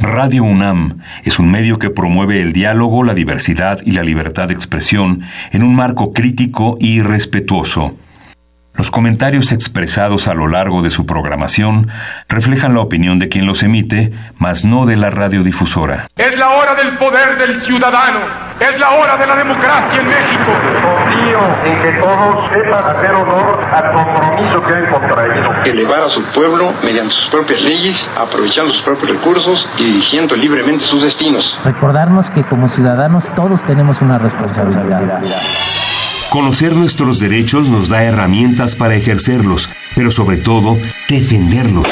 Radio UNAM es un medio que promueve el diálogo, la diversidad y la libertad de expresión en un marco crítico y respetuoso. Los comentarios expresados a lo largo de su programación reflejan la opinión de quien los emite, mas no de la radiodifusora. Es la hora del poder del ciudadano, es la hora de la democracia en México. Confío en que todos sepan hacer honor al compromiso que han contraído. Elevar a su pueblo mediante sus propias leyes, aprovechando sus propios recursos y dirigiendo libremente sus destinos. Recordarnos que como ciudadanos todos tenemos una responsabilidad. Conocer nuestros derechos nos da herramientas para ejercerlos, pero sobre todo, defenderlos.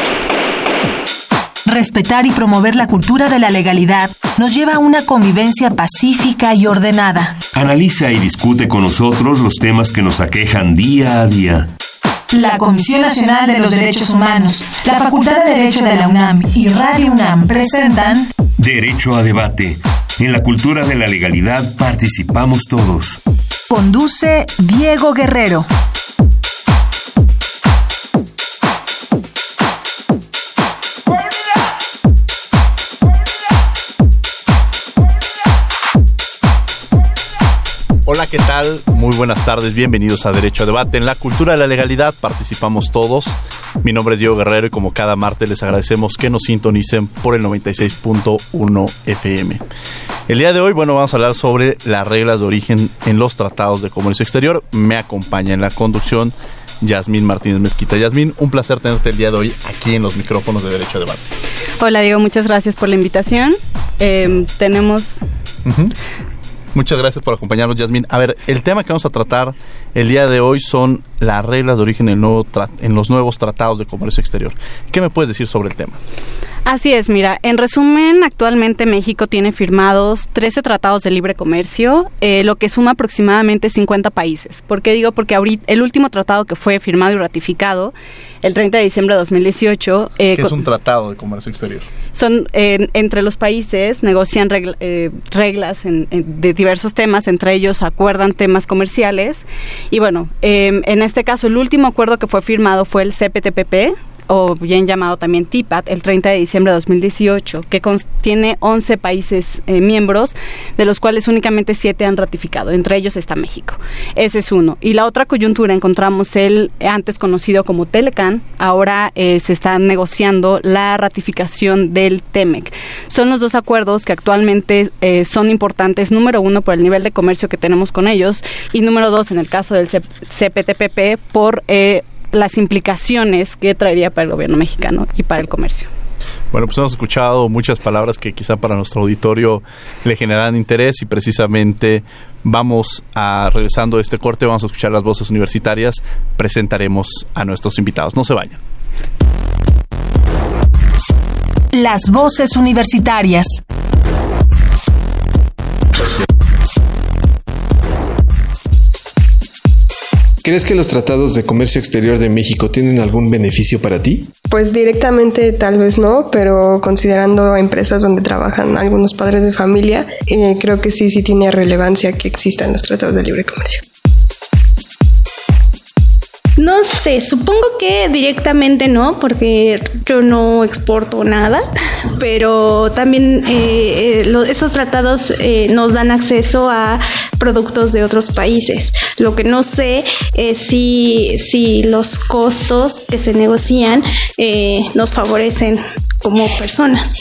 Respetar y promover la cultura de la legalidad nos lleva a una convivencia pacífica y ordenada. Analiza y discute con nosotros los temas que nos aquejan día a día. La Comisión Nacional de los Derechos Humanos, la Facultad de Derecho de la UNAM y Radio UNAM presentan Derecho a debate. En la cultura de la legalidad participamos todos. Conduce Diego Guerrero. Hola, ¿qué tal? Muy buenas tardes, bienvenidos a Derecho a Debate. En la cultura de la legalidad participamos todos. Mi nombre es Diego Guerrero y como cada martes les agradecemos que nos sintonicen por el 96.1 FM. El día de hoy, bueno, vamos a hablar sobre las reglas de origen en los tratados de comercio exterior. Me acompaña en la conducción Yasmín Martínez Mezquita. Yasmín, un placer tenerte el día de hoy aquí en los micrófonos de Derecho a Debate. Hola Diego, muchas gracias por la invitación. Eh, tenemos... Muchas gracias por acompañarnos, Yasmín. A ver, el tema que vamos a tratar el día de hoy son las reglas de origen en, nuevo en, los nuevos tratados de comercio exterior. ¿Qué me puedes decir sobre el tema? Así es, mira, en resumen, actualmente México tiene firmados 13 tratados de libre comercio, eh, lo que suma aproximadamente 50 países. ¿Por qué digo? Porque ahorita el último tratado que fue firmado y ratificado el 30 de diciembre de 2018... Eh, ¿Qué es un tratado de comercio exterior? Son, eh, entre los países, negocian regla, eh, reglas en, en, de diversos temas, entre ellos acuerdan temas comerciales. Y bueno, eh, en este caso el último acuerdo que fue firmado fue el CPTPP, o bien llamado también TIPAT, el 30 de diciembre de 2018, que tiene 11 países eh, miembros, de los cuales únicamente 7 han ratificado, entre ellos está México. Ese es uno. Y la otra coyuntura encontramos el antes conocido como Telecan, ahora eh, se está negociando la ratificación del TEMEC. Son los dos acuerdos que actualmente eh, son importantes, número uno, por el nivel de comercio que tenemos con ellos, y número dos, en el caso del CPTPP, por las implicaciones que traería para el gobierno mexicano y para el comercio. Bueno, pues hemos escuchado muchas palabras que quizá para nuestro auditorio le generan interés y precisamente vamos a, regresando a este corte, vamos a escuchar las voces universitarias, presentaremos a nuestros invitados. No se vayan. Las voces universitarias. ¿Crees que los tratados de comercio exterior de México tienen algún beneficio para ti? Pues directamente tal vez no, pero considerando empresas donde trabajan algunos padres de familia, eh, creo que sí, sí tiene relevancia que existan los tratados de libre comercio. No sé, supongo que directamente no, porque yo no exporto nada, pero también eh, eh, esos tratados eh, nos dan acceso a productos de otros países. Lo que no sé es si, si los costos que se negocian nos favorecen como personas.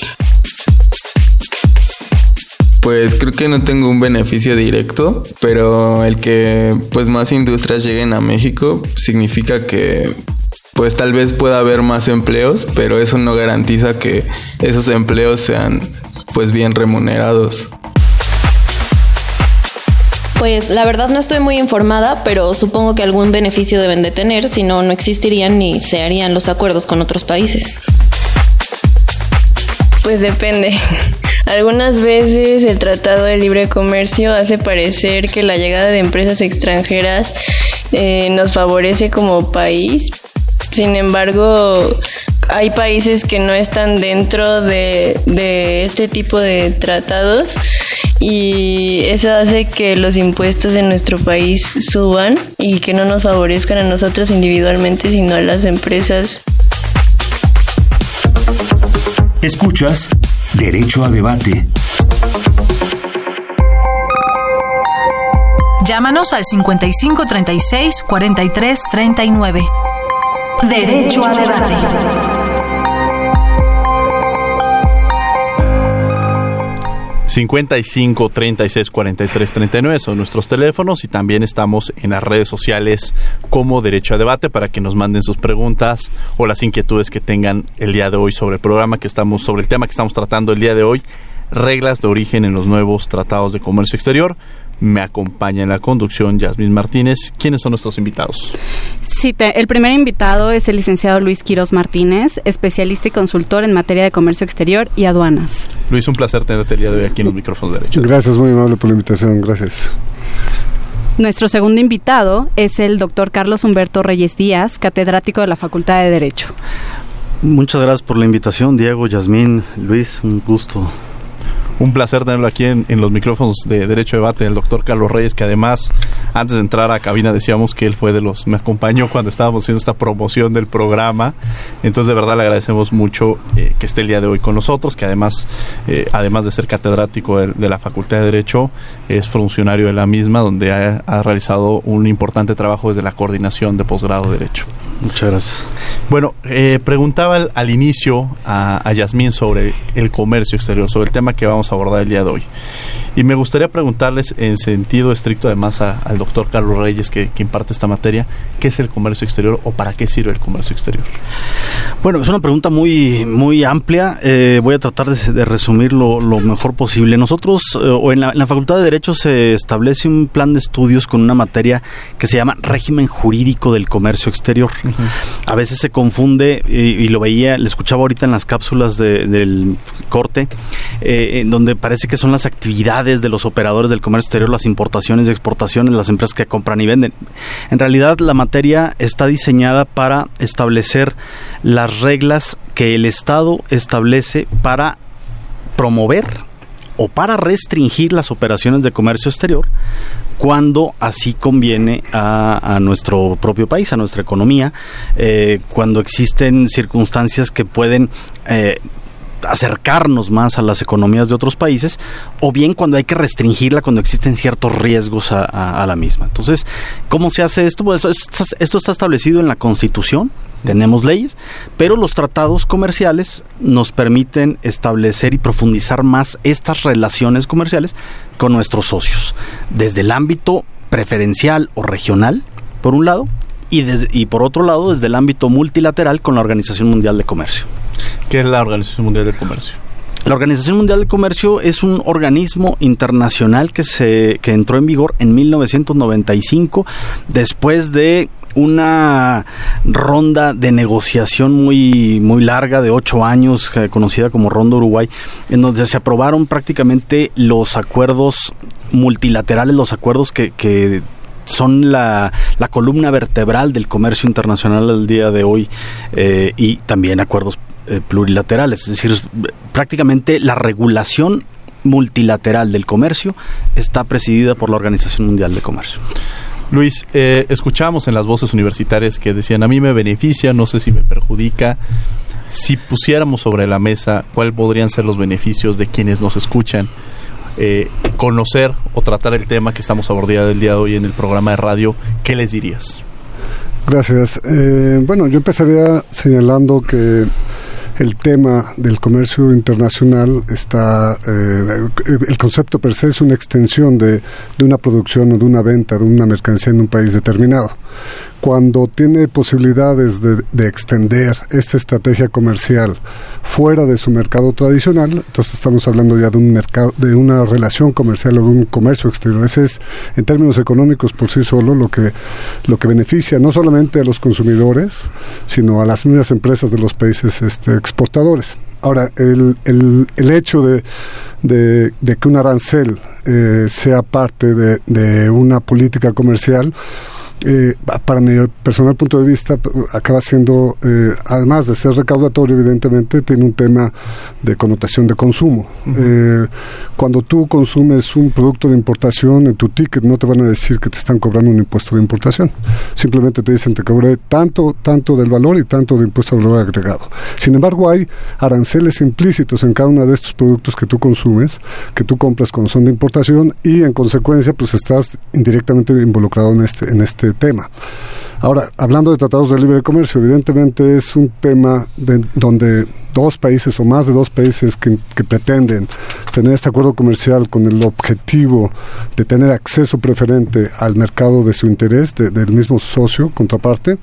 Pues creo que no tengo un beneficio directo, pero el que pues más industrias lleguen a México significa que pues tal vez pueda haber más empleos, pero eso no garantiza que esos empleos sean pues bien remunerados. Pues la verdad no estoy muy informada, pero supongo que algún beneficio deben de tener, si no, no existirían ni se harían los acuerdos con otros países. Pues depende. Algunas veces el Tratado de Libre Comercio hace parecer que la llegada de empresas extranjeras eh, nos favorece como país. Sin embargo, hay países que no están dentro de, de este tipo de tratados y eso hace que los impuestos de nuestro país suban y que no nos favorezcan a nosotros individualmente, sino a las empresas. Escuchas Derecho a debate. Llámanos al 55 36 43 39. Derecho a debate. 55 36 43 39 son nuestros teléfonos y también estamos en las redes sociales como Derecho a Debate para que nos manden sus preguntas o las inquietudes que tengan el día de hoy sobre el programa que estamos sobre el tema que estamos tratando el día de hoy, reglas de origen en los nuevos tratados de comercio exterior. Me acompaña en la conducción Yasmín Martínez. ¿Quiénes son nuestros invitados? Sí, te- el primer invitado es el licenciado Luis Quiros Martínez, especialista y consultor en materia de comercio exterior y aduanas. Luis, un placer tenerte el día de hoy aquí en los micrófonos de derecho. Gracias, muy amable por la invitación, gracias. Nuestro segundo invitado es el doctor Carlos Humberto Reyes Díaz, catedrático de la Facultad de Derecho. Muchas gracias por la invitación, Diego, Yasmín, Luis, un gusto. Un placer tenerlo aquí en, en los micrófonos de Derecho a Debate, el doctor Carlos Reyes, que además, antes de entrar a cabina, decíamos que él fue de los, me acompañó cuando estábamos haciendo esta promoción del programa. Entonces, de verdad, le agradecemos mucho eh, que esté el día de hoy con nosotros, que además, eh, además de ser catedrático de, de la Facultad de Derecho, es funcionario de la misma, donde ha, ha realizado un importante trabajo desde la coordinación de posgrado de Derecho. Muchas gracias. Bueno, eh, preguntaba al, al inicio a, a Yasmín sobre el comercio exterior, sobre el tema que vamos abordar el día de hoy. Y me gustaría preguntarles en sentido estricto además a- al doctor Carlos Reyes que, que imparte esta materia, ¿qué es el comercio exterior o para qué sirve el comercio exterior? Bueno, es una pregunta muy, muy amplia. Eh, voy a tratar de, de resumir lo, lo mejor posible. Nosotros, eh, o en la, en la Facultad de Derecho, se establece un plan de estudios con una materia que se llama régimen jurídico del comercio exterior. A veces se confunde, y, y lo veía, le escuchaba ahorita en las cápsulas de- del corte, eh, en donde parece que son las actividades de los operadores del comercio exterior, las importaciones y exportaciones, las empresas que compran y venden. En realidad, la materia está diseñada para establecer las reglas que el Estado establece para promover o para restringir las operaciones de comercio exterior cuando así conviene a, a nuestro propio país, a nuestra economía, eh, cuando existen circunstancias que pueden eh, acercarnos más a las economías de otros países, o bien cuando hay que restringirla cuando existen ciertos riesgos a, la misma. Entonces, ¿cómo se hace esto? Pues esto, esto esto está establecido en la Constitución, tenemos leyes, pero los tratados comerciales nos permiten establecer y profundizar más estas relaciones comerciales con nuestros socios, desde el ámbito preferencial o regional, por un lado, y, desde- y por otro lado, desde el ámbito multilateral con la Organización Mundial de Comercio. ¿Qué es la Organización Mundial del Comercio? La Organización Mundial del Comercio es un organismo internacional que se que entró en vigor en 1995 después de una ronda de negociación muy muy larga de ocho años eh, conocida como Ronda Uruguay en donde se aprobaron prácticamente los acuerdos multilaterales los acuerdos que, que son la, columna vertebral del comercio internacional al día de hoy eh, y también acuerdos eh, plurilaterales, es decir, prácticamente la regulación multilateral del comercio está presidida por la Organización Mundial de Comercio. Luis, eh, escuchamos en las voces universitarias que decían, a mí me beneficia, no sé si me perjudica. Si pusiéramos sobre la mesa cuáles podrían ser los beneficios de quienes nos escuchan, eh, conocer o tratar el tema que estamos abordando el día de hoy en el programa de radio, ¿qué les dirías? Gracias. Eh, bueno, yo empezaría señalando que el tema del comercio internacional está, eh, el concepto per se es una extensión de, de una producción o de una venta de una mercancía en un país determinado. Cuando tiene posibilidades de, de extender esta estrategia comercial fuera de su mercado tradicional, entonces estamos hablando ya de un mercado, de una relación comercial o de un comercio exterior. Ese es, en términos económicos por sí solo, lo que, lo que beneficia no solamente a los consumidores, sino a las mismas empresas de los países este, exportadores. Ahora, el, el, hecho de, de, que un arancel eh, sea parte de una política comercial, eh, para mi personal punto de vista, acaba siendo, eh, además de ser recaudatorio, evidentemente, tiene un tema de connotación de consumo. Eh, cuando tú consumes un producto de importación, en tu ticket no te van a decir que te están cobrando un impuesto de importación. Simplemente te dicen te cobré tanto, tanto del valor y tanto de impuesto de valor agregado. Sin embargo, hay aranceles implícitos en cada uno de estos productos que tú consumes, que tú compras cuando son de importación y en consecuencia pues estás indirectamente involucrado en este, en este tema. Ahora, hablando de tratados de libre comercio, evidentemente es un tema donde dos países o más de dos países que, pretenden tener este acuerdo comercial con el objetivo de tener acceso preferente al mercado de su interés, del mismo socio, contraparte,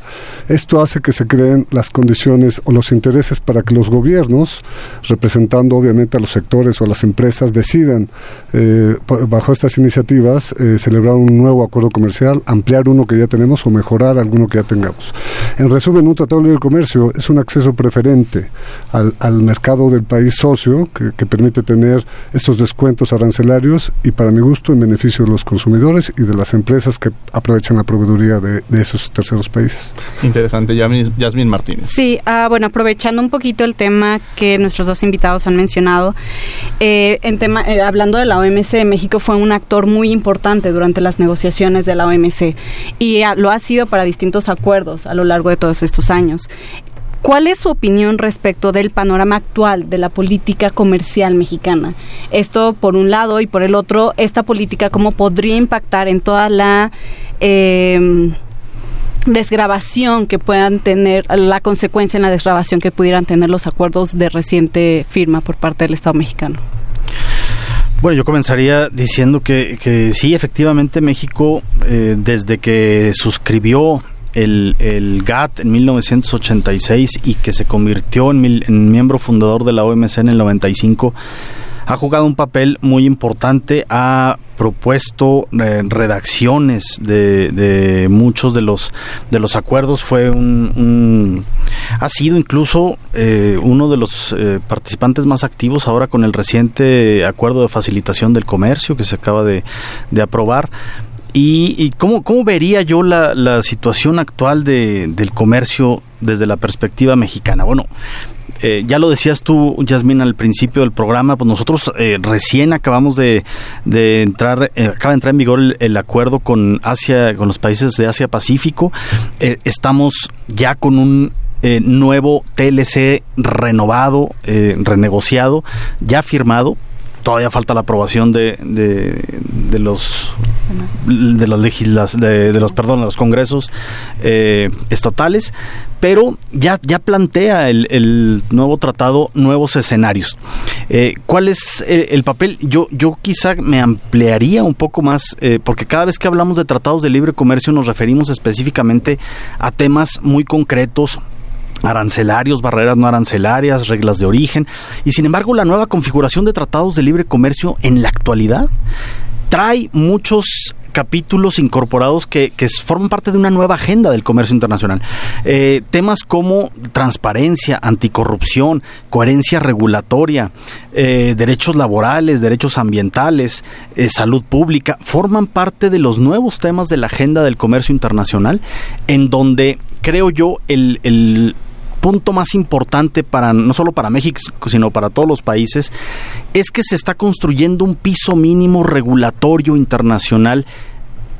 esto hace que se creen las condiciones o los intereses para que los gobiernos, representando obviamente a los sectores o a las empresas, decidan eh, bajo estas iniciativas eh, celebrar un nuevo acuerdo comercial, ampliar uno que ya tenemos o mejorar alguno que ya tengamos. En resumen, un tratado de libre comercio es un acceso preferente a al, mercado del país socio que, permite tener estos descuentos arancelarios y para mi gusto en beneficio de los consumidores y de las empresas que aprovechan la proveeduría de, esos terceros países. Interesante, Yasmin Martínez. Sí, ah, bueno, aprovechando un poquito el tema que nuestros dos invitados han mencionado, eh, en tema, eh, hablando de la OMC, México fue un actor muy importante durante las negociaciones de la OMC y ah, lo ha sido para distintos acuerdos a lo largo de todos estos años. ¿Cuál es su opinión respecto del panorama actual de la política comercial mexicana? Esto por un lado y por el otro, esta política cómo podría impactar en toda la em, desgrabación que puedan tener, la consecuencia en la desgrabación que pudieran tener los acuerdos de reciente firma por parte del Estado mexicano. Bueno, yo comenzaría diciendo que, que sí, efectivamente México, eh, desde que suscribió el, el, GATT en 1986 y que se convirtió en, miembro fundador de la OMC en el 95, ha jugado un papel muy importante, ha propuesto eh, redacciones de, de, muchos de los de los acuerdos, fue un, ha sido incluso eh, uno de los eh, participantes más activos ahora con el reciente acuerdo de facilitación del comercio que se acaba de, de aprobar ¿Y, cómo, cómo, vería yo la, la situación actual de, del comercio desde la perspectiva mexicana? Bueno, eh, ya lo decías tú, Yasmin, al principio del programa, pues nosotros eh, recién acabamos de, de entrar, eh, acaba de entrar en vigor el, acuerdo con Asia, con los países de Asia Pacífico. estamos ya con un nuevo TLC renovado, renegociado, ya firmado todavía falta la aprobación de, de, los de las legislas de, los perdón los congresos eh, estatales pero ya ya plantea el, el nuevo tratado nuevos escenarios. Eh, cuál es el, papel yo yo quizá me ampliaría un poco más eh, porque cada vez que hablamos de tratados de libre comercio nos referimos específicamente a temas muy concretos arancelarios, barreras no arancelarias, reglas de origen. Y sin embargo, la nueva configuración de tratados de libre comercio en la actualidad trae muchos capítulos incorporados que, forman parte de una nueva agenda del comercio internacional. Eh, temas como transparencia, anticorrupción, coherencia regulatoria, eh, derechos laborales, derechos ambientales, eh, salud pública, forman parte de los nuevos temas de la agenda del comercio internacional, en donde creo yo el punto más importante para no solo para México, sino para todos los países, es que se está construyendo un piso mínimo regulatorio internacional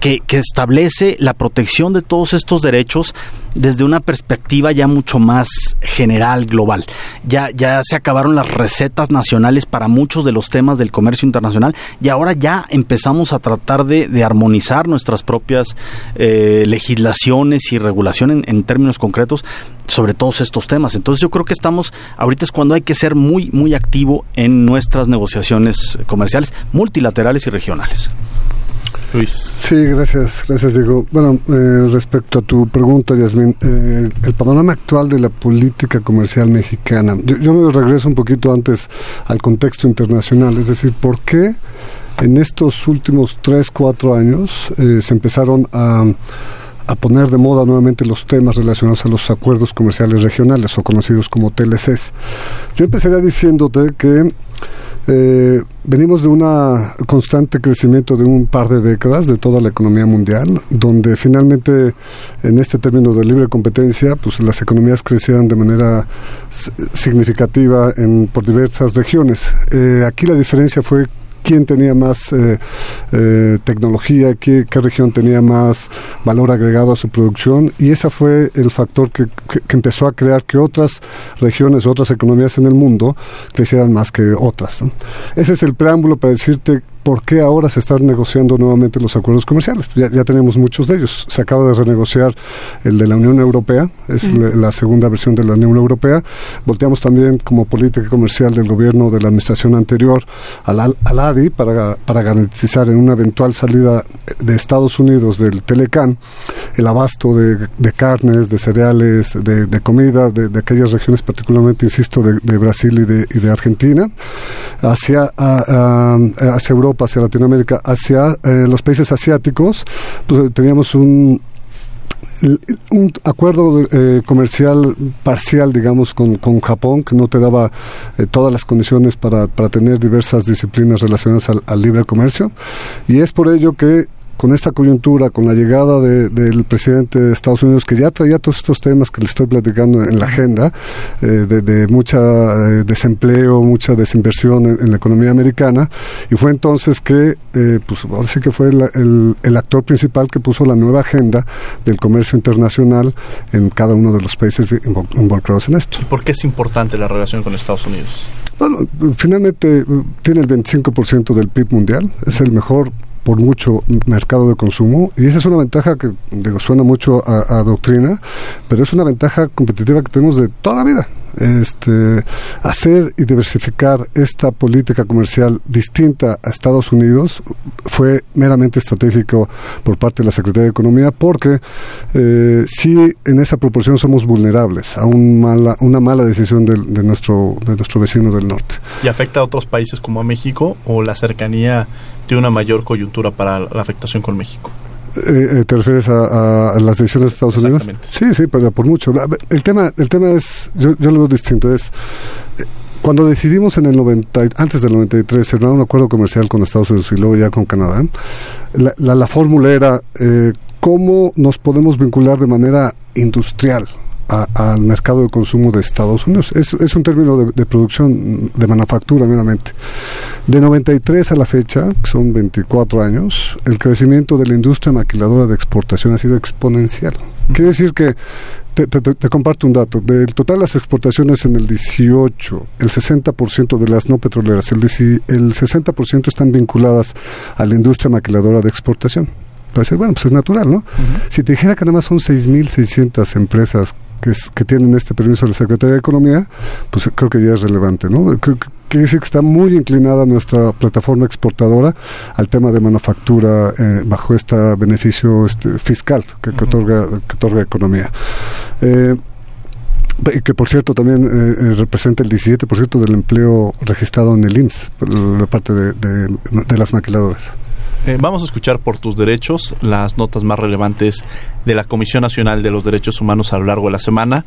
que, establece la protección de todos estos derechos desde una perspectiva ya mucho más general, global. Ya, ya se acabaron las recetas nacionales para muchos de los temas del comercio internacional y ahora ya empezamos a tratar de, armonizar nuestras propias eh, legislaciones y regulación en, términos concretos sobre todos estos temas. Entonces yo creo que estamos, ahorita es cuando hay que ser muy, muy activo en nuestras negociaciones comerciales multilaterales y regionales. Sí, gracias, gracias Diego. Bueno, eh, respecto a tu pregunta, Yasmin, eh, el panorama actual de la política comercial mexicana, yo, me regreso un poquito antes al contexto internacional, es decir, ¿por qué en estos últimos tres, cuatro años eh, se empezaron a a poner de moda nuevamente los temas relacionados a los acuerdos comerciales regionales o conocidos como TLCs. Yo empezaría diciéndote que eh, venimos de un constante crecimiento de un par de décadas de toda la economía mundial, donde finalmente en este término de libre competencia, pues las economías crecían de manera significativa en, por diversas regiones. Eh, aquí la diferencia fue quién tenía más eh, eh, tecnología, qué, región tenía más valor agregado a su producción y ese fue el factor que, empezó a crear que otras regiones, otras economías en el mundo crecieran más que otras. Ese es el preámbulo para decirte ¿por qué ahora se están negociando nuevamente los acuerdos comerciales? Ya, tenemos muchos de ellos. Se acaba de renegociar el de la Unión Europea, es la, segunda versión de la Unión Europea. Volteamos también como política comercial del gobierno de la administración anterior al, al ADI para, para garantizar en una eventual salida de Estados Unidos del Telecan el abasto de, carnes, de cereales, de, comida de, aquellas regiones, particularmente, insisto, de, Brasil y de, y de Argentina, hacia, hacia Europa hacia Latinoamérica, hacia eh, los países asiáticos, pues teníamos un, acuerdo eh, comercial parcial, digamos, con, con, Japón, que no te daba eh, todas las condiciones para, para, tener diversas disciplinas relacionadas al, libre comercio. Y es por ello que con esta coyuntura, con la llegada del presidente de Estados Unidos, que ya traía todos estos temas que le estoy platicando en la agenda, eh, de, de, mucha eh, desempleo, mucha desinversión en, la economía americana, y fue entonces que, eh, pues ahora sí que fue el, el, actor principal que puso la nueva agenda del comercio internacional en cada uno de los países involucrados en esto. ¿Por qué es importante la relación con Estados Unidos? Bueno, finalmente tiene el 25% del PIB mundial, es el mejor por mucho mercado de consumo y esa es una ventaja que suena mucho a, doctrina, pero es una ventaja competitiva que tenemos de toda la vida. Este, hacer y diversificar esta política comercial distinta a Estados Unidos fue meramente estratégico por parte de la Secretaría de Economía porque eh, sí en esa proporción somos vulnerables a un mala, una mala decisión de, de, nuestro, de nuestro vecino del norte. ¿Y afecta a otros países como a México o la cercanía de una mayor coyuntura para la afectación con México. Eh, eh, ¿Te refieres a, las decisiones de Estados Unidos? Sí, sí, pero por mucho. El tema, el tema es, yo, yo lo veo distinto, es eh, cuando decidimos en el 90, antes del 93 cerrar un acuerdo comercial con Estados Unidos y luego ya con Canadá, la, la, fórmula era cómo nos podemos vincular de manera industrial al mercado de consumo de Estados Unidos. Es, es un término de, producción, de manufactura meramente. De 93 a la fecha, que son 24 años, el crecimiento de la industria maquiladora de exportación ha sido exponencial. Quiere decir que, te, te, comparto un dato, del total de las exportaciones en el 18, el 60% de las no petroleras, el, el 60% están vinculadas a la industria maquiladora de exportación. Puede bueno, pues es natural, ¿no? Si te dijera que nada más son 6.600 empresas que, que tienen este permiso de la Secretaría de Economía, pues creo que ya es relevante, ¿no? Creo que quiere decir que está muy inclinada nuestra plataforma exportadora al tema de manufactura eh, bajo este beneficio este, fiscal que, otorga, que otorga economía. Eh, que por cierto también eh, representa el 17% del empleo registrado en el IMSS, la parte de, de las maquiladoras. Eh, vamos a escuchar por tus derechos las notas más relevantes de la Comisión Nacional de los Derechos Humanos a lo largo de la semana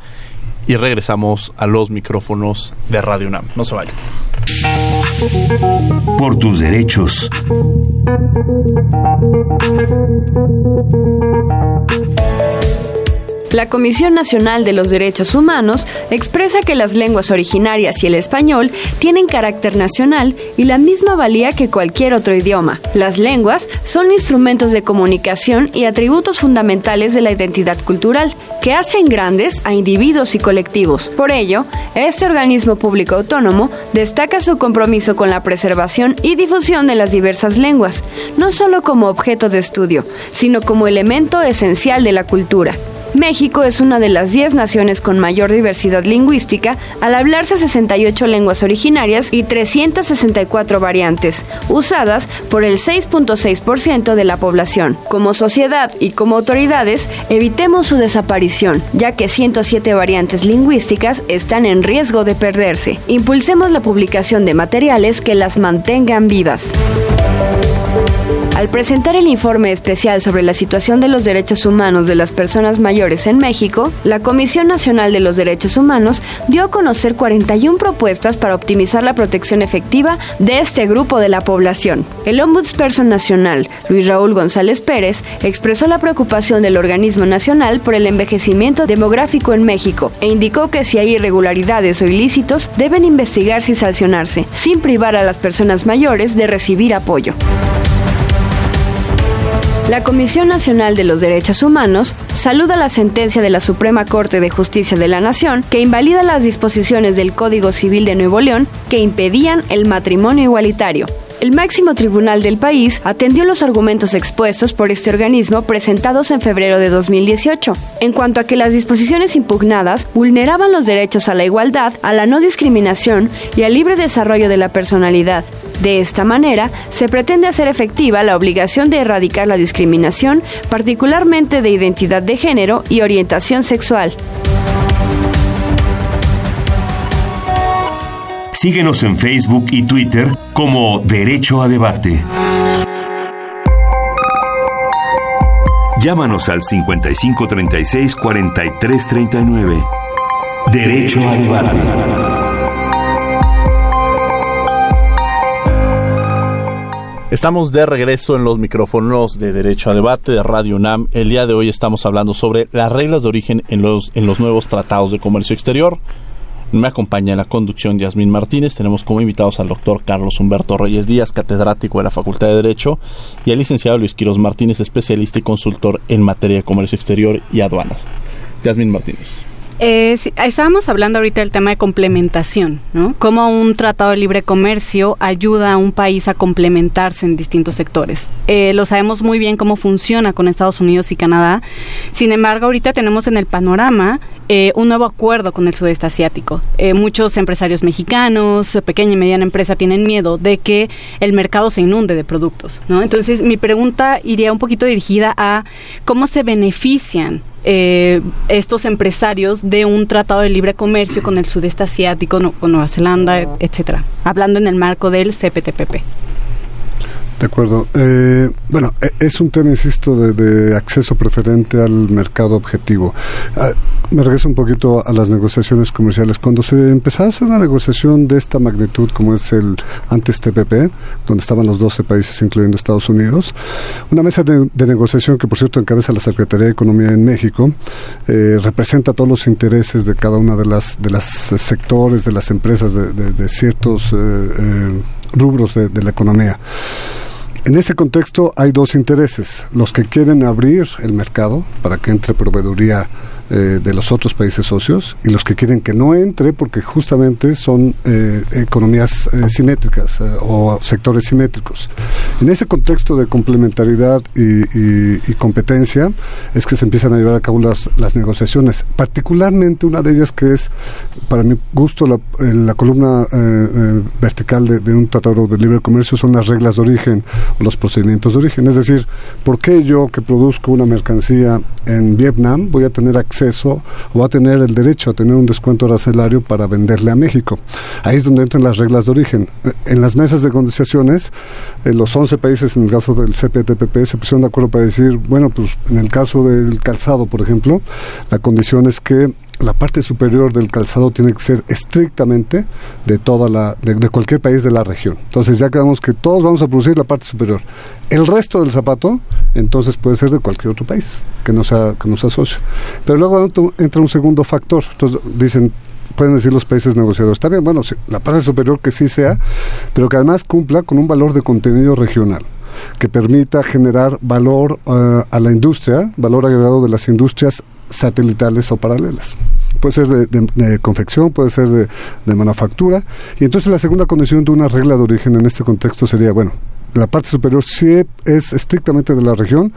y regresamos a los micrófonos de Radio UNAM. No se vayan. Por tus derechos. La Comisión Nacional de los Derechos Humanos expresa que las lenguas originarias y el español tienen carácter nacional y la misma valía que cualquier otro idioma. Las lenguas son instrumentos de comunicación y atributos fundamentales de la identidad cultural, que hacen grandes a individuos y colectivos. Por ello, este organismo público autónomo destaca su compromiso con la preservación y difusión de las diversas lenguas, no solo como objeto de estudio, sino como elemento esencial de la cultura. México es una de las 10 naciones con mayor diversidad lingüística, al hablarse 68 lenguas originarias y 364 variantes, usadas por el 6.6% de la población. Como sociedad y como autoridades, evitemos su desaparición, ya que 107 variantes lingüísticas están en riesgo de perderse. Impulsemos la publicación de materiales que las mantengan vivas. Al presentar el informe especial sobre la situación de los derechos humanos de las personas mayores en México, la Comisión Nacional de los Derechos Humanos dio a conocer 41 propuestas para optimizar la protección efectiva de este grupo de la población. El Ombudsperson Nacional, Luis Raúl González Pérez, expresó la preocupación del organismo nacional por el envejecimiento demográfico en México e indicó que si hay irregularidades o ilícitos deben investigarse y sancionarse, sin privar a las personas mayores de recibir apoyo. La Comisión Nacional de los Derechos Humanos saluda la sentencia de la Suprema Corte de Justicia de la Nación que invalida las disposiciones del Código Civil de Nuevo León que impedían el matrimonio igualitario. El máximo tribunal del país atendió los argumentos expuestos por este organismo presentados en febrero de 2018, en cuanto a que las disposiciones impugnadas vulneraban los derechos a la igualdad, a la no discriminación y al libre desarrollo de la personalidad. De esta manera, se pretende hacer efectiva la obligación de erradicar la discriminación, particularmente de identidad de género y orientación sexual. Síguenos en Facebook y Twitter como Derecho a Debate. Llámanos al 5536 4339. Derecho a Debate. Estamos de regreso en los micrófonos de Derecho a Debate de Radio UNAM. El día de hoy estamos hablando sobre las reglas de origen en los, en los nuevos tratados de comercio exterior. Me acompaña en la conducción Yasmín Martínez. Tenemos como invitados al doctor Carlos Humberto Reyes Díaz, catedrático de la Facultad de Derecho, y al licenciado Luis Quiros Martínez, especialista y consultor en materia de comercio exterior y aduanas. Yasmín Martínez. Eh, estábamos hablando ahorita del tema de complementación, ¿no? Cómo un tratado de libre comercio ayuda a un país a complementarse en distintos sectores. Eh, lo sabemos muy bien cómo funciona con Estados Unidos y Canadá. Sin embargo, ahorita tenemos en el panorama eh, un nuevo acuerdo con el sudeste asiático. Eh, muchos empresarios mexicanos, pequeña y mediana empresa, tienen miedo de que el mercado se inunde de productos, ¿no? Entonces, mi pregunta iría un poquito dirigida a cómo se benefician eh, estos empresarios de un tratado de libre comercio con el sudeste asiático, no, con Nueva Zelanda, etcétera, hablando en el marco del CPTPP. De acuerdo. Eh, bueno, e- es un tema, insisto, de, acceso preferente al mercado objetivo. Ah, me regreso un poquito a las negociaciones comerciales. Cuando se empezaba a hacer una negociación de esta magnitud, como es el antes TPP, donde estaban los 12 países, incluyendo Estados Unidos, una mesa de, de negociación que, por cierto, encabeza la Secretaría de Economía en México, eh, representa todos los intereses de cada una de las de las sectores, de las empresas, de, de- de ciertos eh, eh, rubros de la economía. En ese contexto hay dos intereses, los que quieren abrir el mercado para que entre proveeduría eh, de los otros países socios y los que quieren que no entre porque justamente son eh, economías eh, simétricas eh, o sectores simétricos. En ese contexto de complementariedad y, y- y competencia es que se empiezan a llevar a cabo las, las negociaciones, particularmente una de ellas que es, para mi gusto, la, eh, la columna eh, vertical de, de un tratado de libre comercio son las reglas de origen o los procedimientos de origen. Es decir, ¿por qué yo que produzco una mercancía en Vietnam voy a tener acceso o a tener el derecho a tener un descuento arancelario para venderle a México? Ahí es donde entran las reglas de origen. En las mesas de negociaciones, eh, los 11 países, en el caso del CPTPP, se pusieron de acuerdo para decir, bueno, pues en el caso del calzado, por ejemplo, la condición es que la parte superior del calzado tiene que ser estrictamente de toda la de, cualquier país de la región. Entonces ya quedamos que todos vamos a producir la parte superior. El resto del zapato entonces puede ser de cualquier otro país que no sea que no sea socio. Pero luego ent- entra un segundo factor. Entonces dicen pueden decir los países negociadores, está bien, bueno, la parte superior que sí sea, pero que además cumpla con un valor de contenido regional que permita generar valor eh, a la industria, valor agregado de las industrias satelitales o paralelas. Puede ser de, confección, puede ser de, manufactura. Y entonces la segunda condición de una regla de origen en este contexto sería, bueno, la parte superior sí es estrictamente de la región,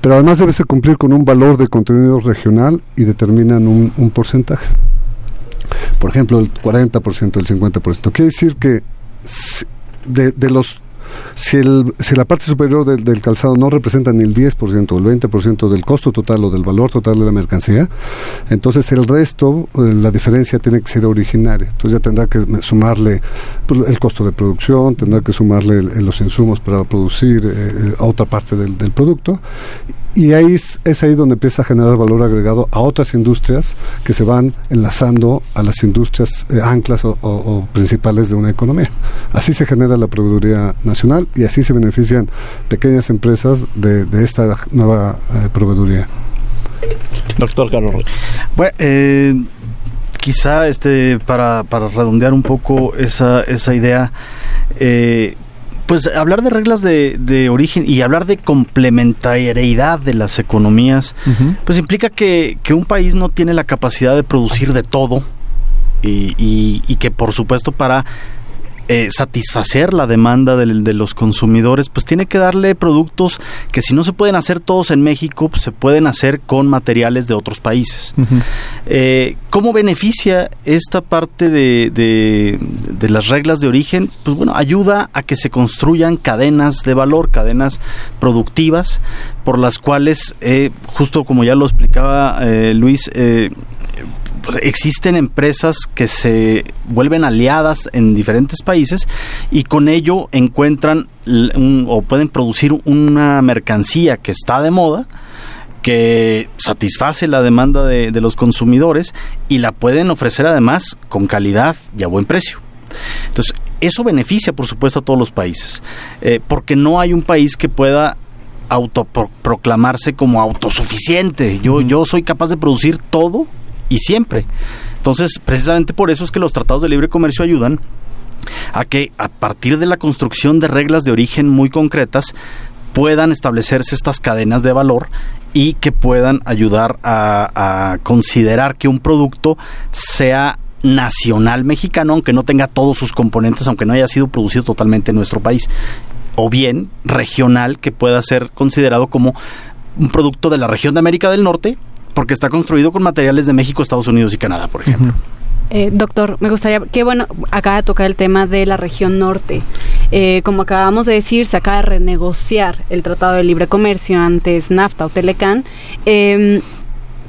pero además debe cumplir con un valor de contenido regional y determinan un, un porcentaje. Por ejemplo, el 40%, el 50%. Quiere decir que de, de los Si, el, si la parte superior del, calzado no representa ni el 10% o el 20% del costo total o del valor total de la mercancía, entonces el resto, eh, la diferencia tiene que ser originaria. Entonces ya tendrá que sumarle pues, el costo de producción, tendrá que sumarle el- los insumos para producir eh, eh, otra parte del producto y ahí es, es ahí donde empieza a generar valor agregado a otras industrias que se van enlazando a las industrias eh, anclas o, principales de una economía. Así se genera la proveeduría nacional y así se benefician pequeñas empresas de, esta nueva eh, proveeduría. Doctor Carlos. Bueno, eh, quizá este para, para redondear un poco esa, esa idea, eh, pues hablar de reglas de, de origen y hablar de complementariedad de las economías, pues implica que, que un país no tiene la capacidad de producir de todo y, y- y que por supuesto para eh, satisfacer la demanda del- de, los consumidores, pues tiene que darle productos que si no se pueden hacer todos en México, pues se pueden hacer con materiales de otros países. Eh, ¿Cómo beneficia esta parte de, de- de las reglas de origen? Pues bueno, ayuda a que se construyan cadenas de valor, cadenas productivas, por las cuales, eh, justo como ya lo explicaba eh, Luis, existen empresas que se vuelven aliadas en diferentes países y con ello encuentran un- o pueden producir una mercancía que está de moda que satisface la demanda de, de los consumidores y la pueden ofrecer además con calidad y a buen precio. Entonces, eso beneficia, por supuesto, a todos los países, eh, porque no hay un país que pueda autoproclamarse como autosuficiente. Yo, yo soy capaz de producir todo y siempre. Entonces, precisamente por eso es que los tratados de libre comercio ayudan a que a partir de la construcción de reglas de origen muy concretas puedan establecerse estas cadenas de valor y que puedan ayudar a, a considerar que un producto sea nacional mexicano, aunque no tenga todos sus componentes, aunque no haya sido producido totalmente en nuestro país, o bien regional, que pueda ser considerado como un producto de la región de América del Norte, porque está construido con materiales de México, Estados Unidos y Canadá, por ejemplo. Eh, doctor, me gustaría, qué bueno, acaba de tocar el tema de la región norte. Eh, como acabamos de decir, se acaba de renegociar el Tratado de Libre Comercio antes NAFTA o Telecan. Eh,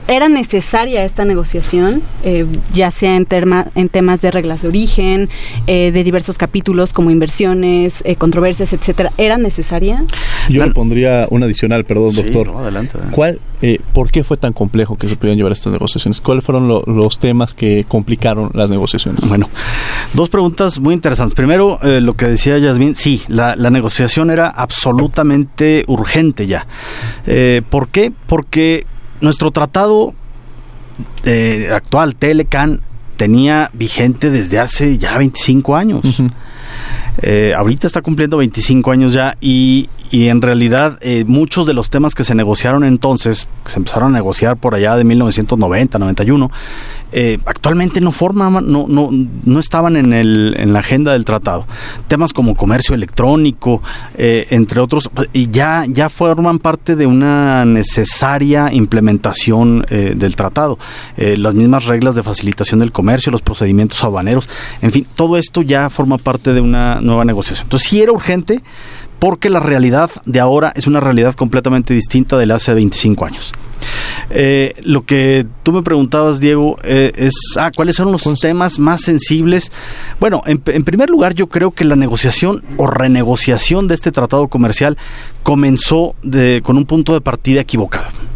¿Era necesaria esta negociación, eh, ya sea en, terma- en temas de reglas de origen, eh, de diversos capítulos como inversiones, eh, controversias, etcétera? ¿Era necesaria? Yo le pondría un adicional, perdón, Sí, doctor. no, adelante, adelante. ¿Cuál, eh, ¿Por qué fue tan complejo que se pudieran llevar estas negociaciones? ¿Cuáles fueron lo- los temas que complicaron las negociaciones? Bueno, dos preguntas muy interesantes. Primero, eh, lo que decía Yasmin, sí, la, la negociación era absolutamente urgente ya. Eh, ¿Por qué? Porque nuestro tratado eh, actual, Telecan, tenía vigente desde hace ya 25 años. Eh, ahorita está cumpliendo 25 años ya y, y en realidad eh, muchos de los temas que se negociaron entonces, que se empezaron a negociar por allá de 1990, 91, eh, actualmente no forman, no, no, no estaban en, el, en la agenda del tratado. Temas como comercio electrónico, eh, entre otros, y ya, ya forman parte de una necesaria implementación eh, del tratado. Eh, las mismas reglas de facilitación del comercio, los procedimientos aduaneros, en fin, todo esto ya forma parte de una nueva negociación. Entonces sí era urgente porque la realidad de ahora es una realidad completamente distinta de la hace 25 años. Eh, lo que tú me preguntabas, Diego, eh, es, ah, ¿cuáles son los temas más sensibles? Bueno, en, en primer lugar, yo creo que la negociación o renegociación de este tratado comercial comenzó de, con un punto de partida equivocado.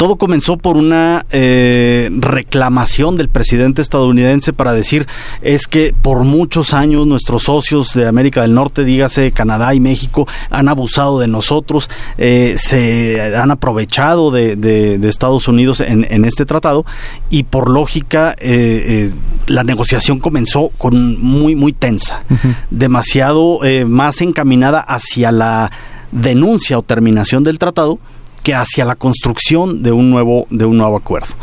Todo comenzó por una eh, reclamación del presidente estadounidense para decir es que por muchos años nuestros socios de América del Norte, dígase Canadá y México, han abusado de nosotros, eh, se han aprovechado de, de- de Estados Unidos en, en este tratado y por lógica eh, eh, la negociación comenzó con muy muy tensa, demasiado eh, más encaminada hacia la denuncia o terminación del tratado que hacia la construcción de un nuevo de un nuevo acuerdo.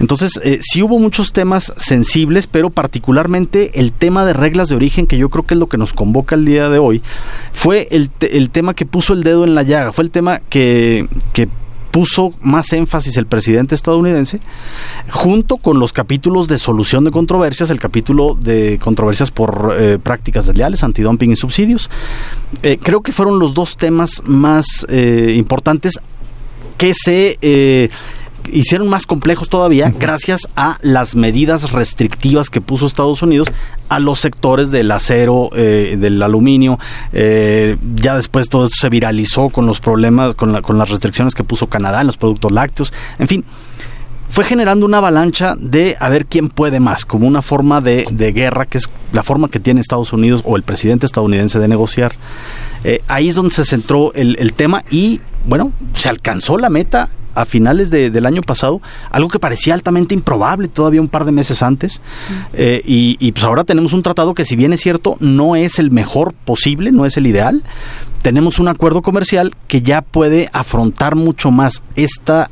Entonces, eh, sí hubo muchos temas sensibles, pero particularmente el tema de reglas de origen, que yo creo que es lo que nos convoca el día de hoy, fue el, el tema que puso el dedo en la llaga, fue el tema que, que puso más énfasis el presidente estadounidense, junto con los capítulos de solución de controversias, el capítulo de controversias por eh, prácticas desleales, antidumping y subsidios. Eh, creo que fueron los dos temas más importantes que se hicieron más complejos todavía gracias a las medidas restrictivas que puso Estados Unidos a los sectores del acero, eh, del aluminio. Eh, ya después todo esto se viralizó con los problemas, con, con las restricciones que puso Canadá en los productos lácteos. En fin, fue generando una avalancha de a ver quién puede más, como una forma de, de guerra, que es la forma que tiene Estados Unidos o el presidente estadounidense de negociar. Eh, ahí es donde se centró el, el tema y, bueno, se alcanzó la meta a finales del año pasado, algo que parecía altamente improbable todavía un par de meses antes. Eh, y, y, pues ahora tenemos un tratado que si bien es cierto, no es el mejor posible, no es el ideal. Tenemos un acuerdo comercial que ya puede afrontar mucho más esta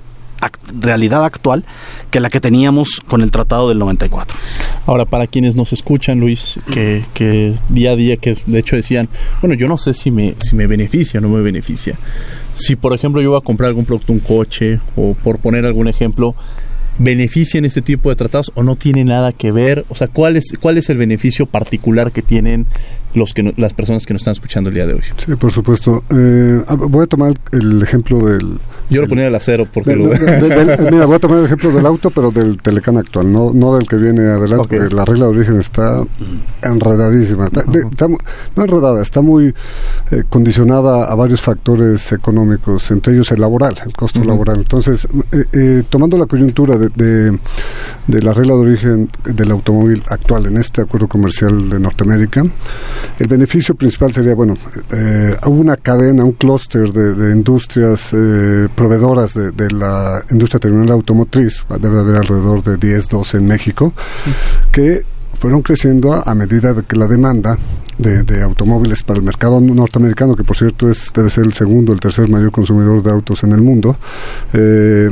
realidad actual que la que teníamos con el tratado del 94. Ahora, para quienes nos escuchan, Luis, que, que día a día, que de hecho decían, bueno, yo no sé si me, si me beneficia o no me beneficia. Si, por ejemplo, yo voy a comprar algún producto, un coche, o por poner algún ejemplo, benefician este tipo de tratados o no tiene nada que ver? O sea, ¿cuál es, cuál es el beneficio particular que tienen los que las personas que nos están escuchando el día de hoy? Sí, por supuesto. Eh, voy a tomar el ejemplo del... Yo lo ponía del acero porque... Del, lo... del, del, mira, voy a tomar el ejemplo del auto, pero del Telecán actual, no, no del que viene adelante, okay. porque la regla de origen está enredadísima. Está, está, no enredada, está muy eh, condicionada a varios factores económicos, entre ellos el laboral, el costo uh -huh. laboral. Entonces, eh, eh, tomando la coyuntura de, de, de, la regla de origen del automóvil actual en este acuerdo comercial de Norteamérica, el beneficio principal sería, bueno, eh, hubo una cadena, un clúster de, de, industrias eh, proveedoras de, de, la industria terminal automotriz, debe haber alrededor de 10, 12 en México, que fueron creciendo a, a, medida de que la demanda de, de, automóviles para el mercado norteamericano, que por cierto es, debe ser el segundo, el tercer mayor consumidor de autos en el mundo, eh,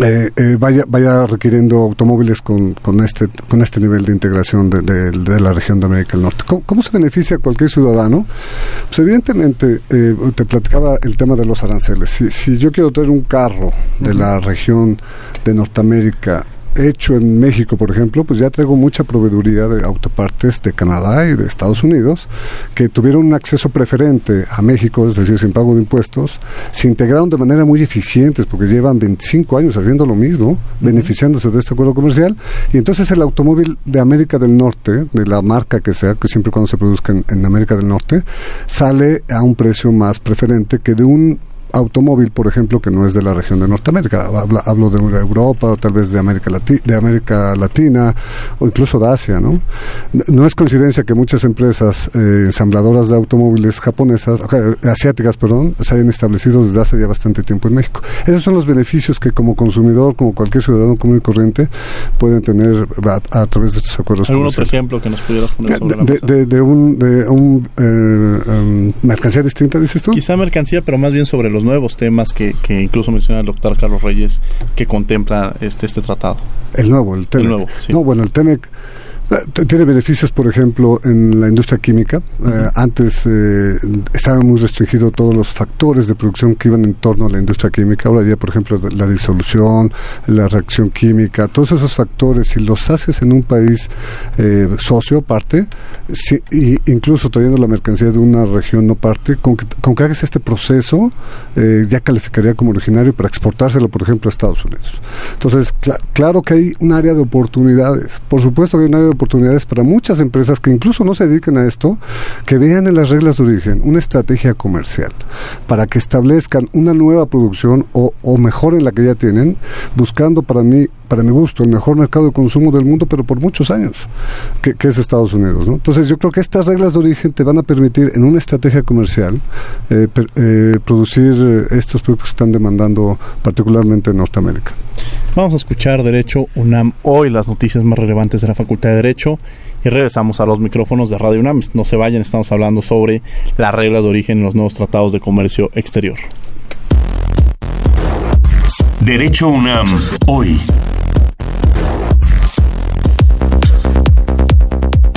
eh, eh, vaya, vaya requiriendo automóviles con, con, este, con este nivel de integración de, de, de la región de América del Norte. ¿Cómo, cómo se beneficia cualquier ciudadano? Pues evidentemente, eh, te platicaba el tema de los aranceles. Si, si yo quiero traer un carro de uh -huh. la región de Norteamérica hecho en México, por ejemplo, pues ya traigo mucha proveeduría de autopartes de Canadá y de Estados Unidos que tuvieron un acceso preferente a México, es decir, sin pago de impuestos, se integraron de manera muy eficiente porque llevan 25 años haciendo lo mismo, uh -huh. beneficiándose de este acuerdo comercial, y entonces el automóvil de América del Norte, de la marca que sea, que siempre cuando se produzca en, en América del Norte, sale a un precio más preferente que de un automóvil, por ejemplo, que no es de la región de Norteamérica. Hablo, hablo de Europa o tal vez de América, Lati de América Latina o incluso de Asia. ¿no? no es coincidencia que muchas empresas eh, ensambladoras de automóviles japonesas, asiáticas, perdón, se hayan establecido desde hace ya bastante tiempo en México. Esos son los beneficios que como consumidor, como cualquier ciudadano común y corriente, pueden tener a, a través de estos acuerdos. ¿Algún otro ejemplo que nos pudieras poner sobre de, de, un, de un eh, um, mercancía distinta, dices tú? Quizá mercancía, pero más bien sobre los nuevos temas que, que incluso menciona el doctor Carlos Reyes que contempla este, este tratado. El nuevo, el TEMEC. El nuevo, sí. No, bueno, el TEMEC tiene beneficios, por ejemplo, en la industria química. Uh -huh. eh, antes eh, estaban muy restringidos todos los factores de producción que iban en torno a la industria química. Ahora ya, por ejemplo, la disolución, la reacción química, todos esos factores, si los haces en un país eh, socio, parte, si, y incluso trayendo la mercancía de una región no parte, con que, con que hagas este proceso, eh, ya calificaría como originario para exportárselo, por ejemplo, a Estados Unidos. Entonces, cl claro que hay un área de oportunidades. Por supuesto que hay un área de oportunidades para muchas empresas que incluso no se dediquen a esto, que vean en las reglas de origen una estrategia comercial para que establezcan una nueva producción o, o mejoren la que ya tienen, buscando para mí para mi gusto, el mejor mercado de consumo del mundo, pero por muchos años, que, que es Estados Unidos. ¿no? Entonces yo creo que estas reglas de origen te van a permitir en una estrategia comercial eh, per, eh, producir estos productos que están demandando particularmente en Norteamérica. Vamos a escuchar Derecho UNAM hoy, las noticias más relevantes de la Facultad de Derecho y regresamos a los micrófonos de Radio UNAM. No se vayan, estamos hablando sobre las reglas de origen en los nuevos tratados de comercio exterior. Derecho UNAM hoy.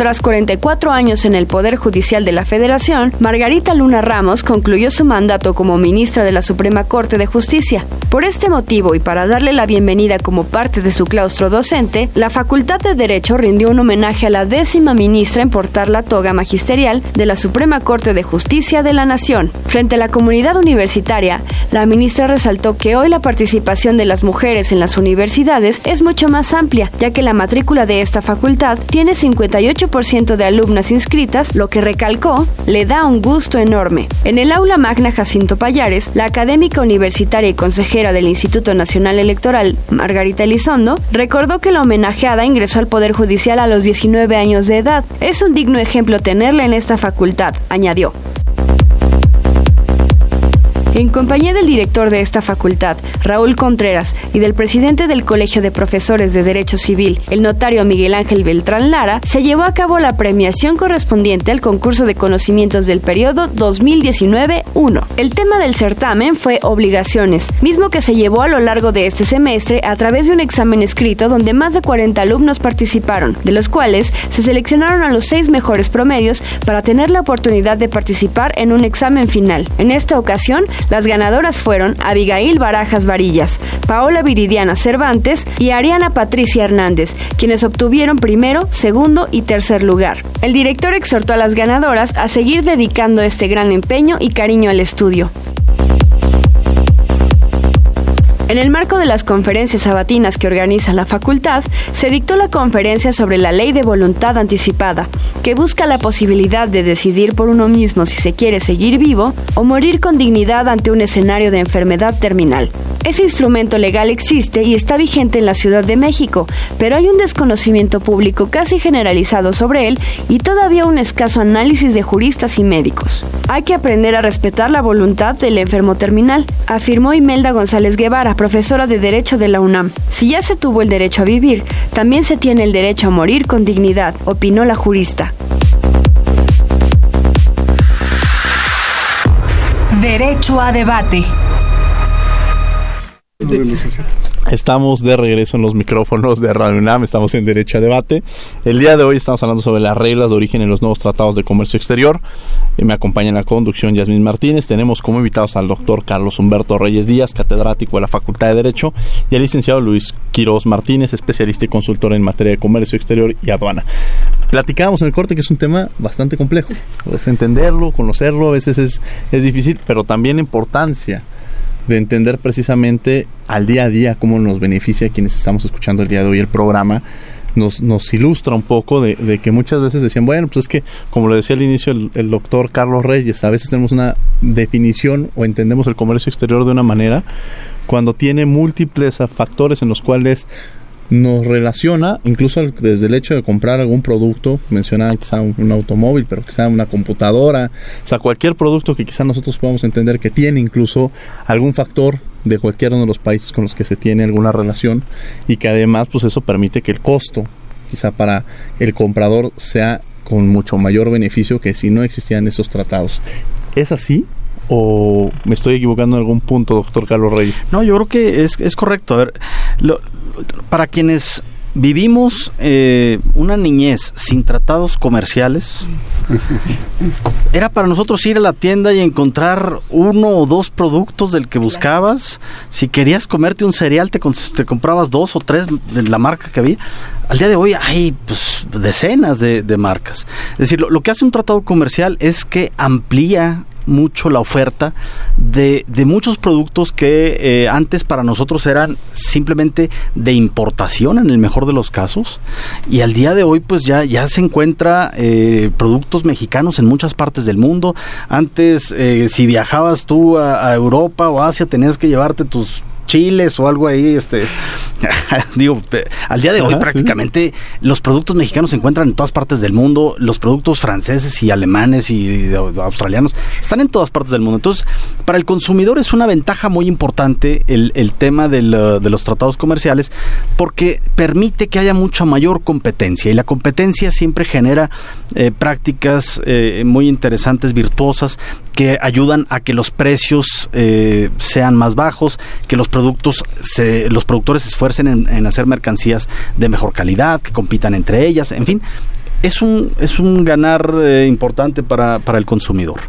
Tras 44 años en el Poder Judicial de la Federación, Margarita Luna Ramos concluyó su mandato como ministra de la Suprema Corte de Justicia. Por este motivo y para darle la bienvenida como parte de su claustro docente, la Facultad de Derecho rindió un homenaje a la décima ministra en portar la toga magisterial de la Suprema Corte de Justicia de la Nación. Frente a la comunidad universitaria, la ministra resaltó que hoy la participación de las mujeres en las universidades es mucho más amplia, ya que la matrícula de esta facultad tiene 58% de alumnas inscritas, lo que recalcó le da un gusto enorme. En el aula magna Jacinto Payares, la académica universitaria y consejera del Instituto Nacional Electoral, Margarita Elizondo, recordó que la homenajeada ingresó al Poder Judicial a los 19 años de edad. Es un digno ejemplo tenerla en esta facultad, añadió. En compañía del director de esta facultad, Raúl Contreras, y del presidente del Colegio de Profesores de Derecho Civil, el notario Miguel Ángel Beltrán Lara, se llevó a cabo la premiación correspondiente al concurso de conocimientos del periodo 2019-1. El tema del certamen fue obligaciones, mismo que se llevó a lo largo de este semestre a través de un examen escrito donde más de 40 alumnos participaron, de los cuales se seleccionaron a los seis mejores promedios para tener la oportunidad de participar en un examen final. En esta ocasión, las ganadoras fueron Abigail Barajas Varillas, Paola Viridiana Cervantes y Ariana Patricia Hernández, quienes obtuvieron primero, segundo y tercer lugar. El director exhortó a las ganadoras a seguir dedicando este gran empeño y cariño al estudio. En el marco de las conferencias sabatinas que organiza la facultad, se dictó la conferencia sobre la ley de voluntad anticipada, que busca la posibilidad de decidir por uno mismo si se quiere seguir vivo o morir con dignidad ante un escenario de enfermedad terminal. Ese instrumento legal existe y está vigente en la Ciudad de México, pero hay un desconocimiento público casi generalizado sobre él y todavía un escaso análisis de juristas y médicos. Hay que aprender a respetar la voluntad del enfermo terminal, afirmó Imelda González Guevara, profesora de Derecho de la UNAM. Si ya se tuvo el derecho a vivir, también se tiene el derecho a morir con dignidad, opinó la jurista. Derecho a debate. Estamos de regreso en los micrófonos de Radio UNAM, estamos en Derecho a Debate. El día de hoy estamos hablando sobre las reglas de origen en los nuevos tratados de comercio exterior. Y me acompaña en la conducción Yasmín Martínez. Tenemos como invitados al doctor Carlos Humberto Reyes Díaz, catedrático de la Facultad de Derecho, y al licenciado Luis Quiroz Martínez, especialista y consultor en materia de comercio exterior y aduana. Platicábamos en el corte que es un tema bastante complejo. Entenderlo, conocerlo, a veces es, es difícil, pero también importancia de entender precisamente al día a día cómo nos beneficia a quienes estamos escuchando el día de hoy el programa. Nos, nos ilustra un poco de, de que muchas veces decían, bueno, pues es que, como lo decía al inicio el, el doctor Carlos Reyes, a veces tenemos una definición o entendemos el comercio exterior de una manera cuando tiene múltiples factores en los cuales nos relaciona, incluso desde el hecho de comprar algún producto, mencionaban quizá un, un, automóvil, pero quizá una computadora, o sea, cualquier producto que quizá nosotros podamos entender que tiene incluso algún factor de cualquiera de los países con los que se tiene alguna relación y que además pues eso permite que el costo quizá para el comprador sea con mucho mayor beneficio que si no existían esos tratados. ¿Es así? ¿O me estoy equivocando en algún punto, doctor Carlos Reyes? No, yo creo que es, es correcto. A ver, lo, para quienes vivimos eh, una niñez sin tratados comerciales, era para nosotros ir a la tienda y encontrar uno o dos productos del que buscabas. Si querías comerte un cereal, te, te comprabas dos o tres de la marca que había. Al día de hoy hay pues, decenas de, de marcas. Es decir, lo, lo que hace un tratado comercial es que amplía mucho la oferta de, de muchos productos que eh, antes para nosotros eran simplemente de importación en el mejor de los casos y al día de hoy pues ya, ya se encuentra eh, productos mexicanos en muchas partes del mundo. Antes eh, si viajabas tú a, a Europa o Asia tenías que llevarte tus chiles o algo ahí, este, digo, al día de hoy Ajá, prácticamente sí. los productos mexicanos se encuentran en todas partes del mundo, los productos franceses y alemanes y australianos están en todas partes del mundo. Entonces, para el consumidor es una ventaja muy importante el, el tema del, de los tratados comerciales porque permite que haya mucha mayor competencia y la competencia siempre genera eh, prácticas eh, muy interesantes, virtuosas, que ayudan a que los precios eh, sean más bajos, que los productos se, los productores se esfuercen en, en, hacer mercancías de mejor calidad, que compitan entre ellas, en fin. Es un, es un ganar eh, importante para, para, el consumidor.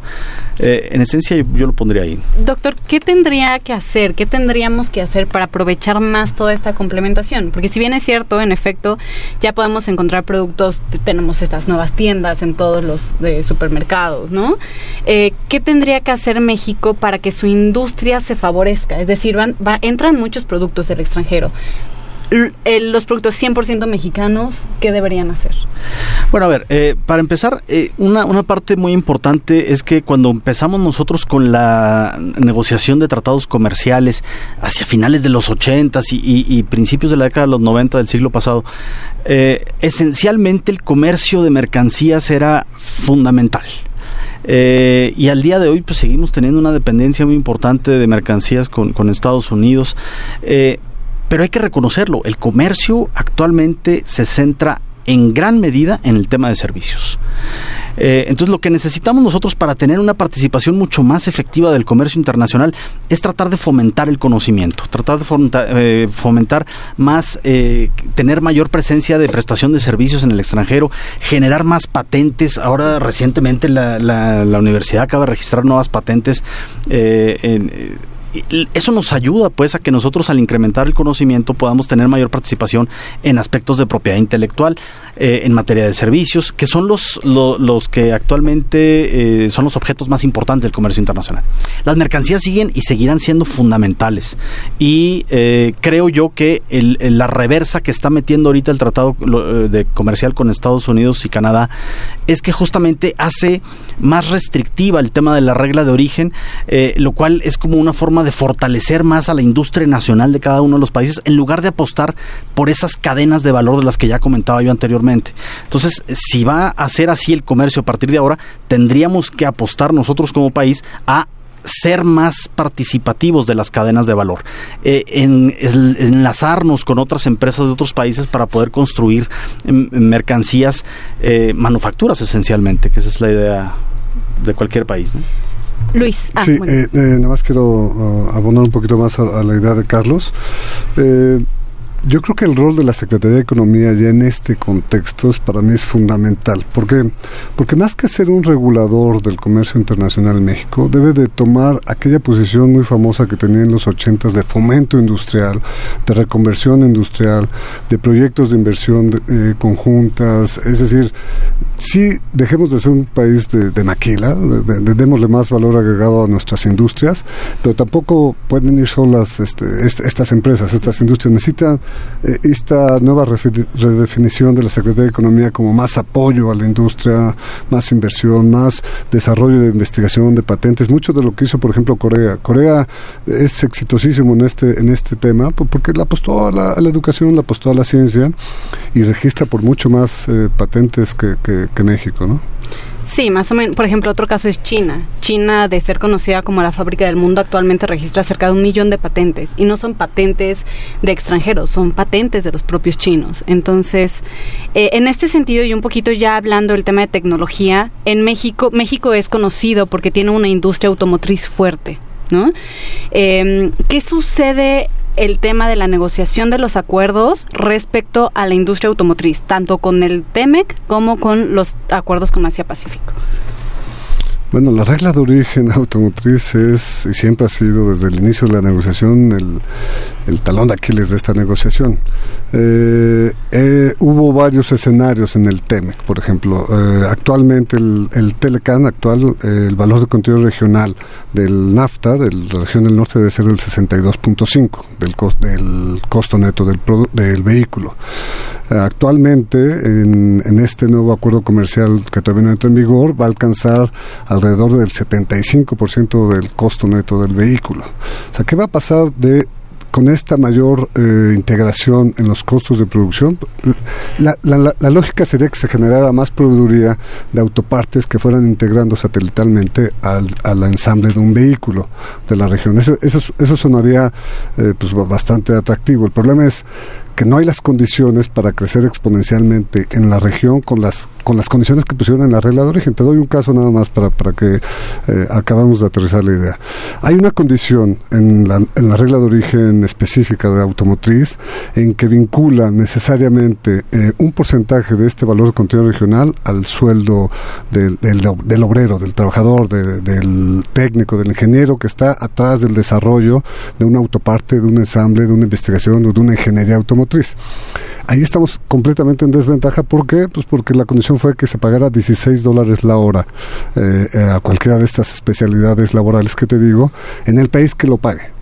Eh, en esencia, yo, lo pondría ahí. Doctor, ¿qué tendría que hacer? ¿Qué tendríamos que hacer para aprovechar más toda esta complementación? Porque si bien es cierto, en efecto, ya podemos encontrar productos, tenemos estas nuevas tiendas en todos los de supermercados, ¿no? Eh, ¿Qué tendría que hacer México para que su industria se favorezca? Es decir, van, va, entran muchos productos del extranjero los productos 100% mexicanos, ¿qué deberían hacer? Bueno, a ver, eh, para empezar, eh, una, una parte muy importante es que cuando empezamos nosotros con la negociación de tratados comerciales hacia finales de los 80 y, y, principios de la década de los 90 del siglo pasado, eh, esencialmente el comercio de mercancías era fundamental. y al día de hoy pues seguimos teniendo una dependencia muy importante de mercancías con, con Estados Unidos. Pero hay que reconocerlo, el comercio actualmente se centra en gran medida en el tema de servicios. Eh, entonces lo que necesitamos nosotros para tener una participación mucho más efectiva del comercio internacional es tratar de fomentar el conocimiento, tratar de eh, fomentar, más, eh, tener mayor presencia de prestación de servicios en el extranjero, generar más patentes. Ahora recientemente la, la, la universidad acaba de registrar nuevas patentes en eso nos ayuda pues a que nosotros al incrementar el conocimiento podamos tener mayor participación en aspectos de propiedad intelectual, eh, en materia de servicios, que son los, los que actualmente eh, son los objetos más importantes del comercio internacional. Las mercancías siguen y seguirán siendo fundamentales y eh, creo yo que la reversa que está metiendo ahorita el tratado de comercial con Estados Unidos y Canadá es que justamente hace más restrictiva el tema de la regla de origen, lo cual es como una forma de fortalecer más a la industria nacional de cada uno de los países en lugar de apostar por esas cadenas de valor de las que ya comentaba yo anteriormente. Entonces, si va a ser así el comercio a partir de ahora, tendríamos que apostar nosotros como país a ser más participativos de las cadenas de valor, eh, en, enlazarnos con otras empresas de otros países para poder construir em, mercancías, eh, manufacturas esencialmente, que esa es la idea de cualquier país. Luis. Ah, sí, eh, eh, nada más quiero uh, abonar un poquito más a, la idea de Carlos. Eh, yo creo que el rol de la Secretaría de Economía ya en este contexto es, para mí es fundamental. ¿Por qué? Porque más que ser un regulador del comercio internacional en México, debe de tomar aquella posición muy famosa que tenía en los ochentas de fomento industrial, de reconversión industrial, de proyectos de inversión eh, conjuntas. Es decir, sí dejemos de ser un país de, maquila, de, démosle más valor agregado a nuestras industrias, pero tampoco pueden ir solas este, estas empresas, estas industrias. Necesitan esta nueva redefinición de la Secretaría de Economía como más apoyo a la industria, más inversión, más desarrollo de investigación, de patentes, mucho de lo que hizo, por ejemplo, Corea. Corea es exitosísimo en este, en este tema porque la apostó a la, educación, la apostó a la ciencia y registra por mucho más eh, patentes que, que México, ¿no? Sí, más o menos. Por ejemplo, otro caso es China. China, de ser conocida como la fábrica del mundo, actualmente registra cerca de un millón de patentes. Y no son patentes de extranjeros, son patentes de los propios chinos. Entonces, eh, en este sentido, y un poquito ya hablando del tema de tecnología, en México, México es conocido porque tiene una industria automotriz fuerte. ¿no? Eh, ¿Qué sucede el tema de la negociación de los acuerdos respecto a la industria automotriz, tanto con el TEMEC como con los acuerdos con Asia Pacífico. Bueno, la regla de origen automotriz es y siempre ha sido desde el inicio de la negociación el, el talón de Aquiles de esta negociación. Eh, eh, hubo varios escenarios en el TEMEC, por ejemplo. Eh, actualmente el, el, Telecan, actual, el valor de contenido regional del NAFTA, de la región del norte, debe ser del 62.5 del, del costo neto del, del vehículo. Actualmente, en, en, este nuevo acuerdo comercial que todavía no entra en vigor, va a alcanzar alrededor del 75% del costo neto del vehículo. O sea, ¿qué va a pasar de con esta mayor eh, integración en los costos de producción, la, lógica sería que se generara más proveeduría de autopartes que fueran integrando satelitalmente al, al ensamble de un vehículo de la región. Eso, eso, sonaría eh, pues bastante atractivo. El problema es que no hay las condiciones para crecer exponencialmente en la región con las con las condiciones que pusieron en la regla de origen. Te doy un caso nada más para, para que eh, acabamos de aterrizar la idea. Hay una condición en la, regla de origen específica de automotriz en que vincula necesariamente eh, un porcentaje de este valor de contenido regional al sueldo del, del, obrero, del trabajador, de, del técnico, del ingeniero que está atrás del desarrollo de una autoparte, de un ensamble, de una investigación o de una ingeniería automotriz. Ahí estamos completamente en desventaja. ¿Por qué? Pues porque la condición fue que se pagara 16 dólares la hora eh, eh, a cualquiera de estas especialidades laborales que te digo, en el país que lo pague.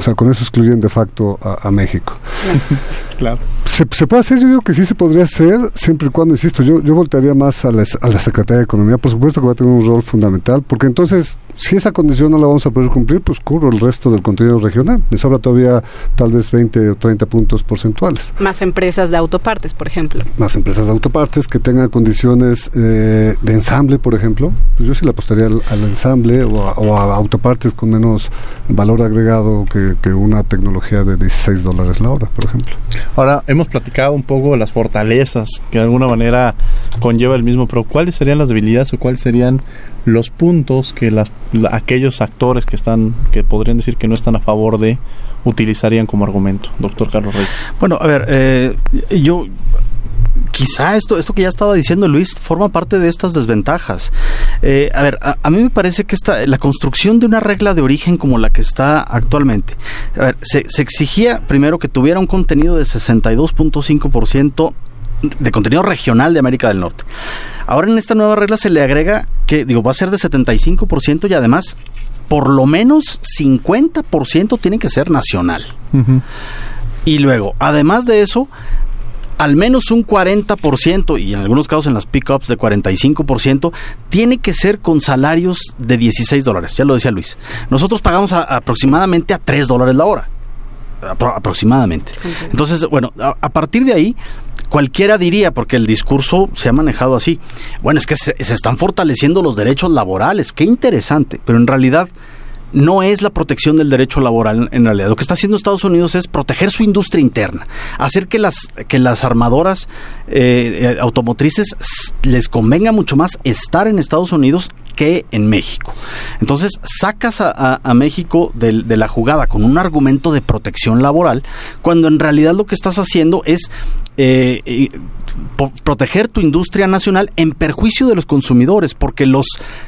O sea, con eso excluyen de facto a, a México. Claro. ¿Se, ¿Se, puede hacer? Yo digo que sí se podría hacer, siempre y cuando, insisto, yo, yo voltearía más a la, a la Secretaría de Economía. Por supuesto que va a tener un rol fundamental, porque entonces, si esa condición no la vamos a poder cumplir, pues cubro el resto del contenido regional. Me sobra todavía tal vez 20 o 30 puntos porcentuales. Más empresas de autopartes, por ejemplo. Más empresas de autopartes que tengan condiciones eh, de ensamble, por ejemplo. Pues yo sí le apostaría al, al ensamble o a, o a, autopartes con menos valor agregado que, que una tecnología de 16 dólares la hora, por ejemplo. Ahora, hemos platicado un poco las fortalezas que de alguna manera conlleva el mismo, pero ¿cuáles serían las debilidades o cuáles serían los puntos que las, aquellos actores que están, que podrían decir que no están a favor de, utilizarían como argumento, doctor Carlos Reyes? Bueno, a ver, eh, yo quizá esto, esto que ya estaba diciendo Luis forma parte de estas desventajas. Eh, a ver, a, a, mí me parece que esta, la construcción de una regla de origen como la que está actualmente, a ver, se, se exigía primero que tuviera un contenido de 62.5% de contenido regional de América del Norte. Ahora en esta nueva regla se le agrega que, digo, va a ser de 75% y además por lo menos 50% tiene que ser nacional. Uh -huh. Y luego, además de eso, al menos un 40% y en algunos casos en las pickups de 45% tiene que ser con salarios de 16 dólares, ya lo decía Luis. Nosotros pagamos a, aproximadamente a 3 dólares la hora, apro aproximadamente. Entonces, bueno, a, a, partir de ahí, cualquiera diría, porque el discurso se ha manejado así, bueno, es que se, se están fortaleciendo los derechos laborales, qué interesante, pero en realidad no es la protección del derecho laboral en realidad. Lo que está haciendo Estados Unidos es proteger su industria interna, hacer que las, que las armadoras eh, automotrices les convenga mucho más estar en Estados Unidos que en México. Entonces sacas a, México de, la jugada con un argumento de protección laboral, cuando en realidad lo que estás haciendo es eh, proteger tu industria nacional en perjuicio de los consumidores, porque los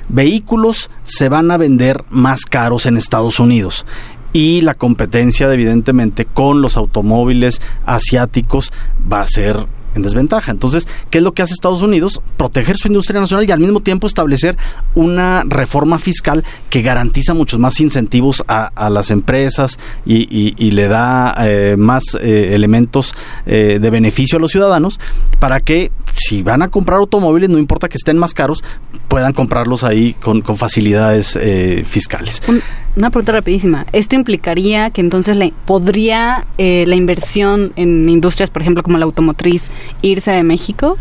vehículos se van a vender más caros en Estados Unidos. Y la competencia evidentemente con los automóviles asiáticos va a ser en desventaja. Entonces, ¿qué es lo que hace Estados Unidos? Proteger su industria nacional y al mismo tiempo establecer una reforma fiscal que garantiza muchos más incentivos a, las empresas y, y, y, le da eh, más eh, elementos eh, de beneficio a los ciudadanos para que si van a comprar automóviles, no importa que estén más caros, puedan comprarlos ahí con, con facilidades eh, fiscales. Una pregunta rapidísima. ¿Esto implicaría que entonces le, podría eh, la inversión en industrias, por ejemplo, como la automotriz, irse de México?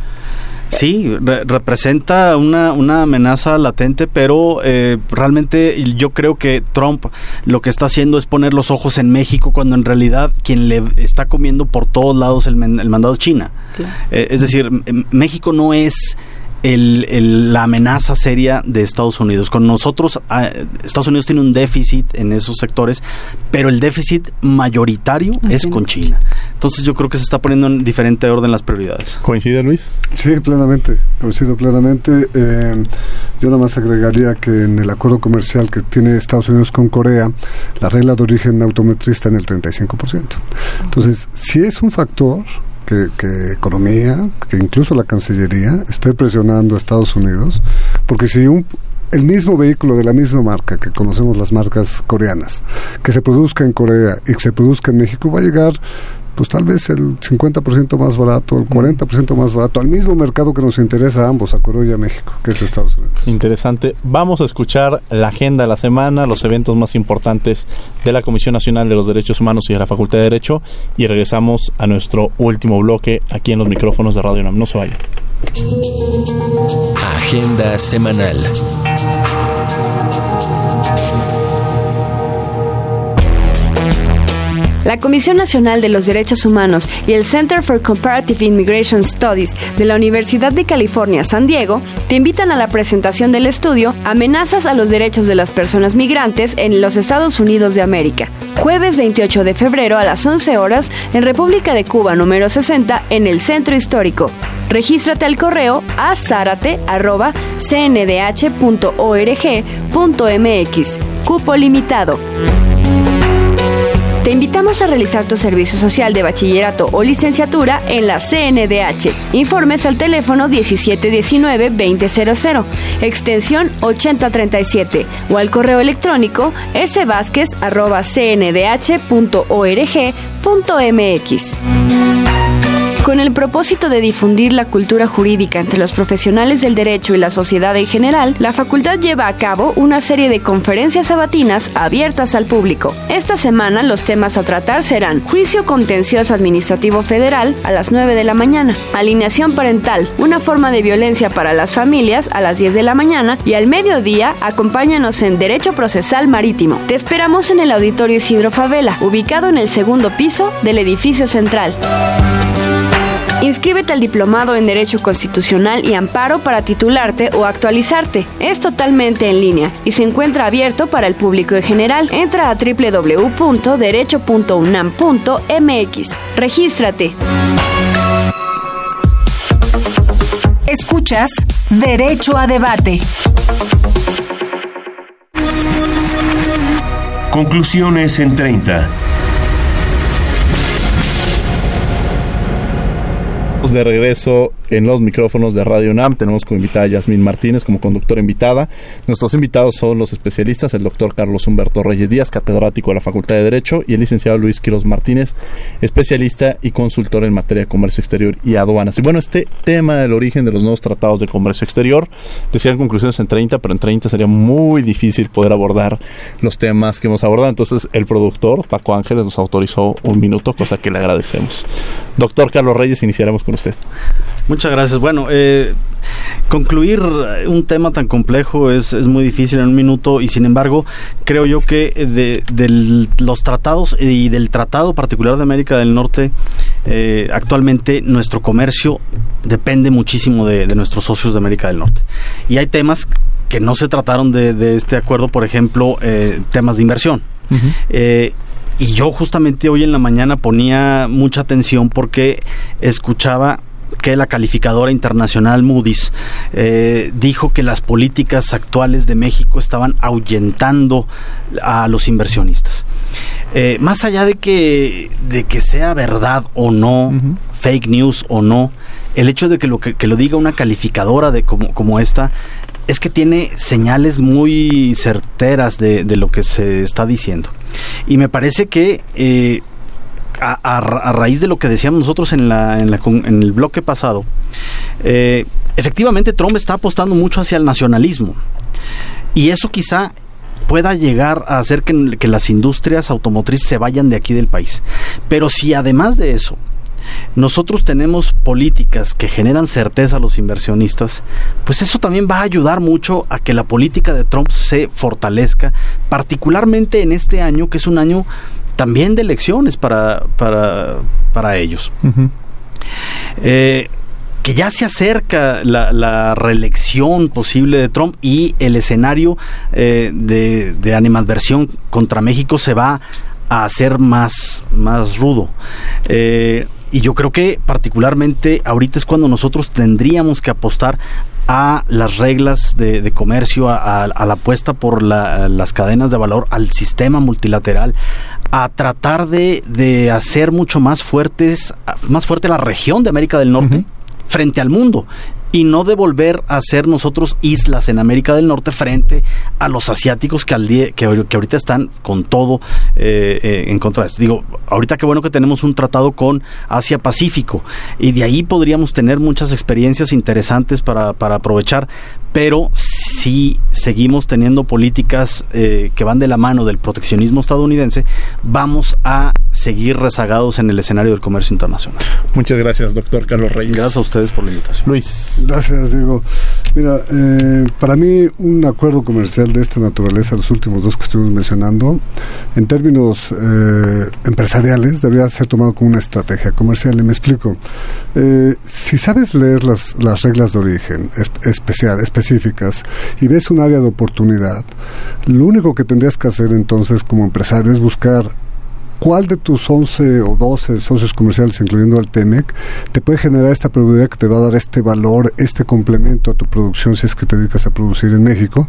Sí, re representa una, una, amenaza latente, pero eh, realmente yo creo que Trump lo que está haciendo es poner los ojos en México cuando en realidad quien le está comiendo por todos lados el, el mandado es China. Claro. Eh, es decir, México no es el, el, la amenaza seria de Estados Unidos. Con nosotros, eh, Estados Unidos tiene un déficit en esos sectores, pero el déficit mayoritario okay. es con China. Entonces yo creo que se está poniendo en diferente orden las prioridades. ¿Coincide Luis? Sí, plenamente, coincido plenamente. Eh, yo nada más agregaría que en el acuerdo comercial que tiene Estados Unidos con Corea, la regla de origen automotriz está en el 35%. Entonces, si es un factor que, que, economía, que incluso la Cancillería esté presionando a Estados Unidos, porque si un, el mismo vehículo de la misma marca que conocemos las marcas coreanas, que se produzca en Corea y que se produzca en México, va a llegar pues tal vez el 50% más barato, el 40% más barato, al mismo mercado que nos interesa a ambos, a Corea y a México, que es Estados Unidos. Interesante. Vamos a escuchar la agenda de la semana, los eventos más importantes de la Comisión Nacional de los Derechos Humanos y de la Facultad de Derecho y regresamos a nuestro último bloque aquí en los micrófonos de Radio UNAM. No se vayan. Agenda semanal. La Comisión Nacional de los Derechos Humanos y el Center for Comparative Immigration Studies de la Universidad de California, San Diego, te invitan a la presentación del estudio Amenazas a los derechos de las personas migrantes en los Estados Unidos de América. Jueves 28 de febrero a las 11 horas en República de Cuba número 60 en el Centro Histórico. Regístrate al correo a zarate.cndh.org.mx. Cupo limitado. Te invitamos a realizar tu servicio social de bachillerato o licenciatura en la CNDH. Informes al teléfono 1719-2000, extensión 8037 o al correo electrónico svásquez.cndh.org.mx. Con el propósito de difundir la cultura jurídica entre los profesionales del derecho y la sociedad en general, la facultad lleva a cabo una serie de conferencias sabatinas abiertas al público. Esta semana los temas a tratar serán Juicio contencioso administrativo federal a las 9 de la mañana, Alineación parental, una forma de violencia para las familias a las 10 de la mañana y al mediodía acompáñanos en Derecho Procesal Marítimo. Te esperamos en el Auditorio Isidro Favela, ubicado en el segundo piso del edificio central. Inscríbete al diplomado en Derecho Constitucional y Amparo para titularte o actualizarte. Es totalmente en línea y se encuentra abierto para el público en general. Entra a www.derecho.unam.mx. Regístrate. Escuchas Derecho a Debate. Conclusiones en 30. De regreso en los micrófonos de Radio UNAM. Tenemos como invitada a Yasmín Martínez como conductora invitada. Nuestros invitados son los especialistas, el doctor Carlos Humberto Reyes Díaz, catedrático de la Facultad de Derecho, y el licenciado Luis Quiroz Martínez, especialista y consultor en materia de comercio exterior y aduanas. Y bueno, este tema del origen de los nuevos tratados de comercio exterior, decían conclusiones en 30, pero en 30 sería muy difícil poder abordar los temas que hemos abordado. Entonces, el productor, Paco Ángeles, nos autorizó un minuto, cosa que le agradecemos. Doctor Carlos Reyes, iniciaremos con usted. Muchas gracias. Bueno, eh, concluir un tema tan complejo es, es, muy difícil en un minuto y sin embargo creo yo que de, de los tratados y del tratado particular de América del Norte eh, actualmente nuestro comercio depende muchísimo de, de, nuestros socios de América del Norte y hay temas que no se trataron de, de este acuerdo, por ejemplo, eh, temas de inversión. Uh -huh. Y yo justamente hoy en la mañana ponía mucha atención porque escuchaba que la calificadora internacional Moody's eh, dijo que las políticas actuales de México estaban ahuyentando a los inversionistas. Eh, más allá de que, de que sea verdad o no, uh -huh. fake news o no, el hecho de que lo, que, que lo diga una calificadora de como, como esta es que tiene señales muy certeras de, lo que se está diciendo. Y me parece que eh, a, raíz de lo que decíamos nosotros en, la, en, la, en el bloque pasado, eh, efectivamente Trump está apostando mucho hacia el nacionalismo. Y eso quizá pueda llegar a hacer que las industrias automotrices se vayan de aquí del país. Pero si además de eso, nosotros tenemos políticas que generan certeza a los inversionistas, pues eso también va a ayudar mucho a que la política de Trump se fortalezca, particularmente en este año, que es un año también de elecciones para, para, para ellos. Uh -huh. eh, que ya se acerca la, la, reelección posible de Trump y el escenario eh, de, de animadversión contra México se va a hacer más, más rudo. Eh, y yo creo que particularmente ahorita es cuando nosotros tendríamos que apostar a las reglas de, de comercio, a, a, a, la apuesta por la, las cadenas de valor, al sistema multilateral, a tratar de, de, hacer mucho más fuertes, más fuerte la región de América del Norte. Uh -huh frente al mundo y no de volver a ser nosotros islas en América del Norte frente a los asiáticos que, al día, que, ahorita están con todo eh, eh, en contra de esto. Digo, ahorita qué bueno que tenemos un tratado con Asia Pacífico y de ahí podríamos tener muchas experiencias interesantes para, para aprovechar, pero si seguimos teniendo políticas eh, que van de la mano del proteccionismo estadounidense, vamos a seguir rezagados en el escenario del comercio internacional. Muchas gracias, doctor Carlos Reyes. Gracias a ustedes por la invitación. Luis. Gracias, Diego. Mira, eh, para mí un acuerdo comercial de esta naturaleza, los últimos dos que estuvimos mencionando, en términos eh, empresariales, debería ser tomado como una estrategia comercial. Y me explico. Eh, si sabes leer las, las reglas de origen especial, específicas y ves un área de oportunidad, lo único que tendrías que hacer entonces como empresario es buscar ¿Cuál de tus 11 o 12 socios comerciales, incluyendo al TEMEC, te puede generar esta probabilidad que te va a dar este valor, este complemento a tu producción si es que te dedicas a producir en México,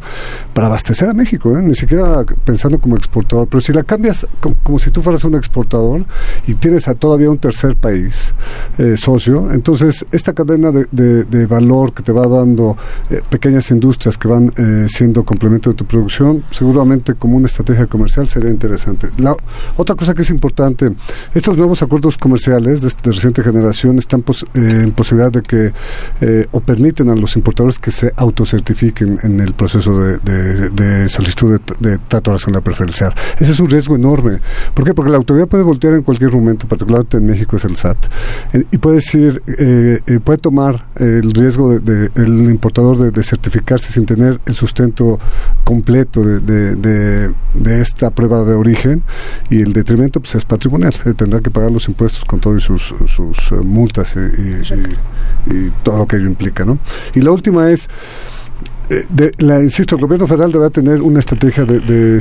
para abastecer a México, ¿eh? ni siquiera pensando como exportador, pero si la cambias como, si tú fueras un exportador y tienes a todavía un tercer país eh, socio, entonces esta cadena de, valor que te va dando eh, pequeñas industrias que van siendo complemento de tu producción, seguramente como una estrategia comercial sería interesante. La otra cosa que es importante. Estos nuevos acuerdos comerciales de, reciente generación están eh, en posibilidad de que eh, o permiten a los importadores que se autocertifiquen en el proceso de, solicitud de, trato la preferencial. Ese es un riesgo enorme. ¿Por qué? Porque la autoridad puede voltear en cualquier momento, particularmente en México es el SAT, eh, y puede decir, puede tomar el riesgo del el importador de, certificarse sin tener el sustento completo de, esta prueba de origen y el detrimento pues es patrimonial, eh, tendrá que pagar los impuestos con todas sus, sus eh, multas y, todo lo que ello implica. ¿no? Y la última es, de, la, insisto, el gobierno federal debe tener una estrategia de,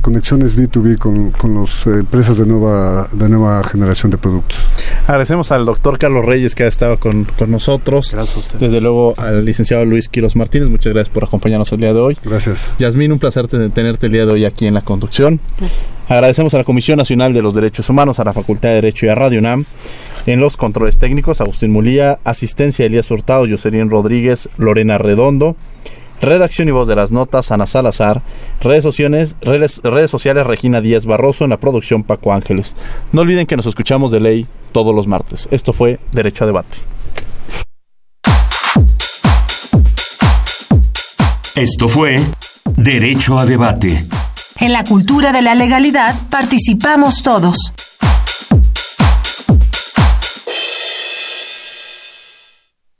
conexiones B2B con, con las empresas de nueva, de nueva generación de productos. Agradecemos al doctor Carlos Reyes que ha estado con, con nosotros. Gracias a usted. Desde luego al licenciado Luis Quiros Martínez, muchas gracias por acompañarnos el día de hoy. Gracias. Yasmín, un placer tenerte el día de hoy aquí en la conducción. Agradecemos a la Comisión Nacional de los Derechos Humanos, a la Facultad de Derecho y a Radio UNAM. En los controles técnicos, Agustín Mulía, asistencia Elías Hurtado, Joserín Rodríguez, Lorena Redondo, redacción y voz de las notas, Ana Salazar, redes sociales, redes, redes sociales Regina Díaz Barroso, en la producción Paco Ángeles. No olviden que nos escuchamos de ley todos los martes. Esto fue Derecho a Debate. Esto fue Derecho a Debate. En la cultura de la legalidad participamos todos.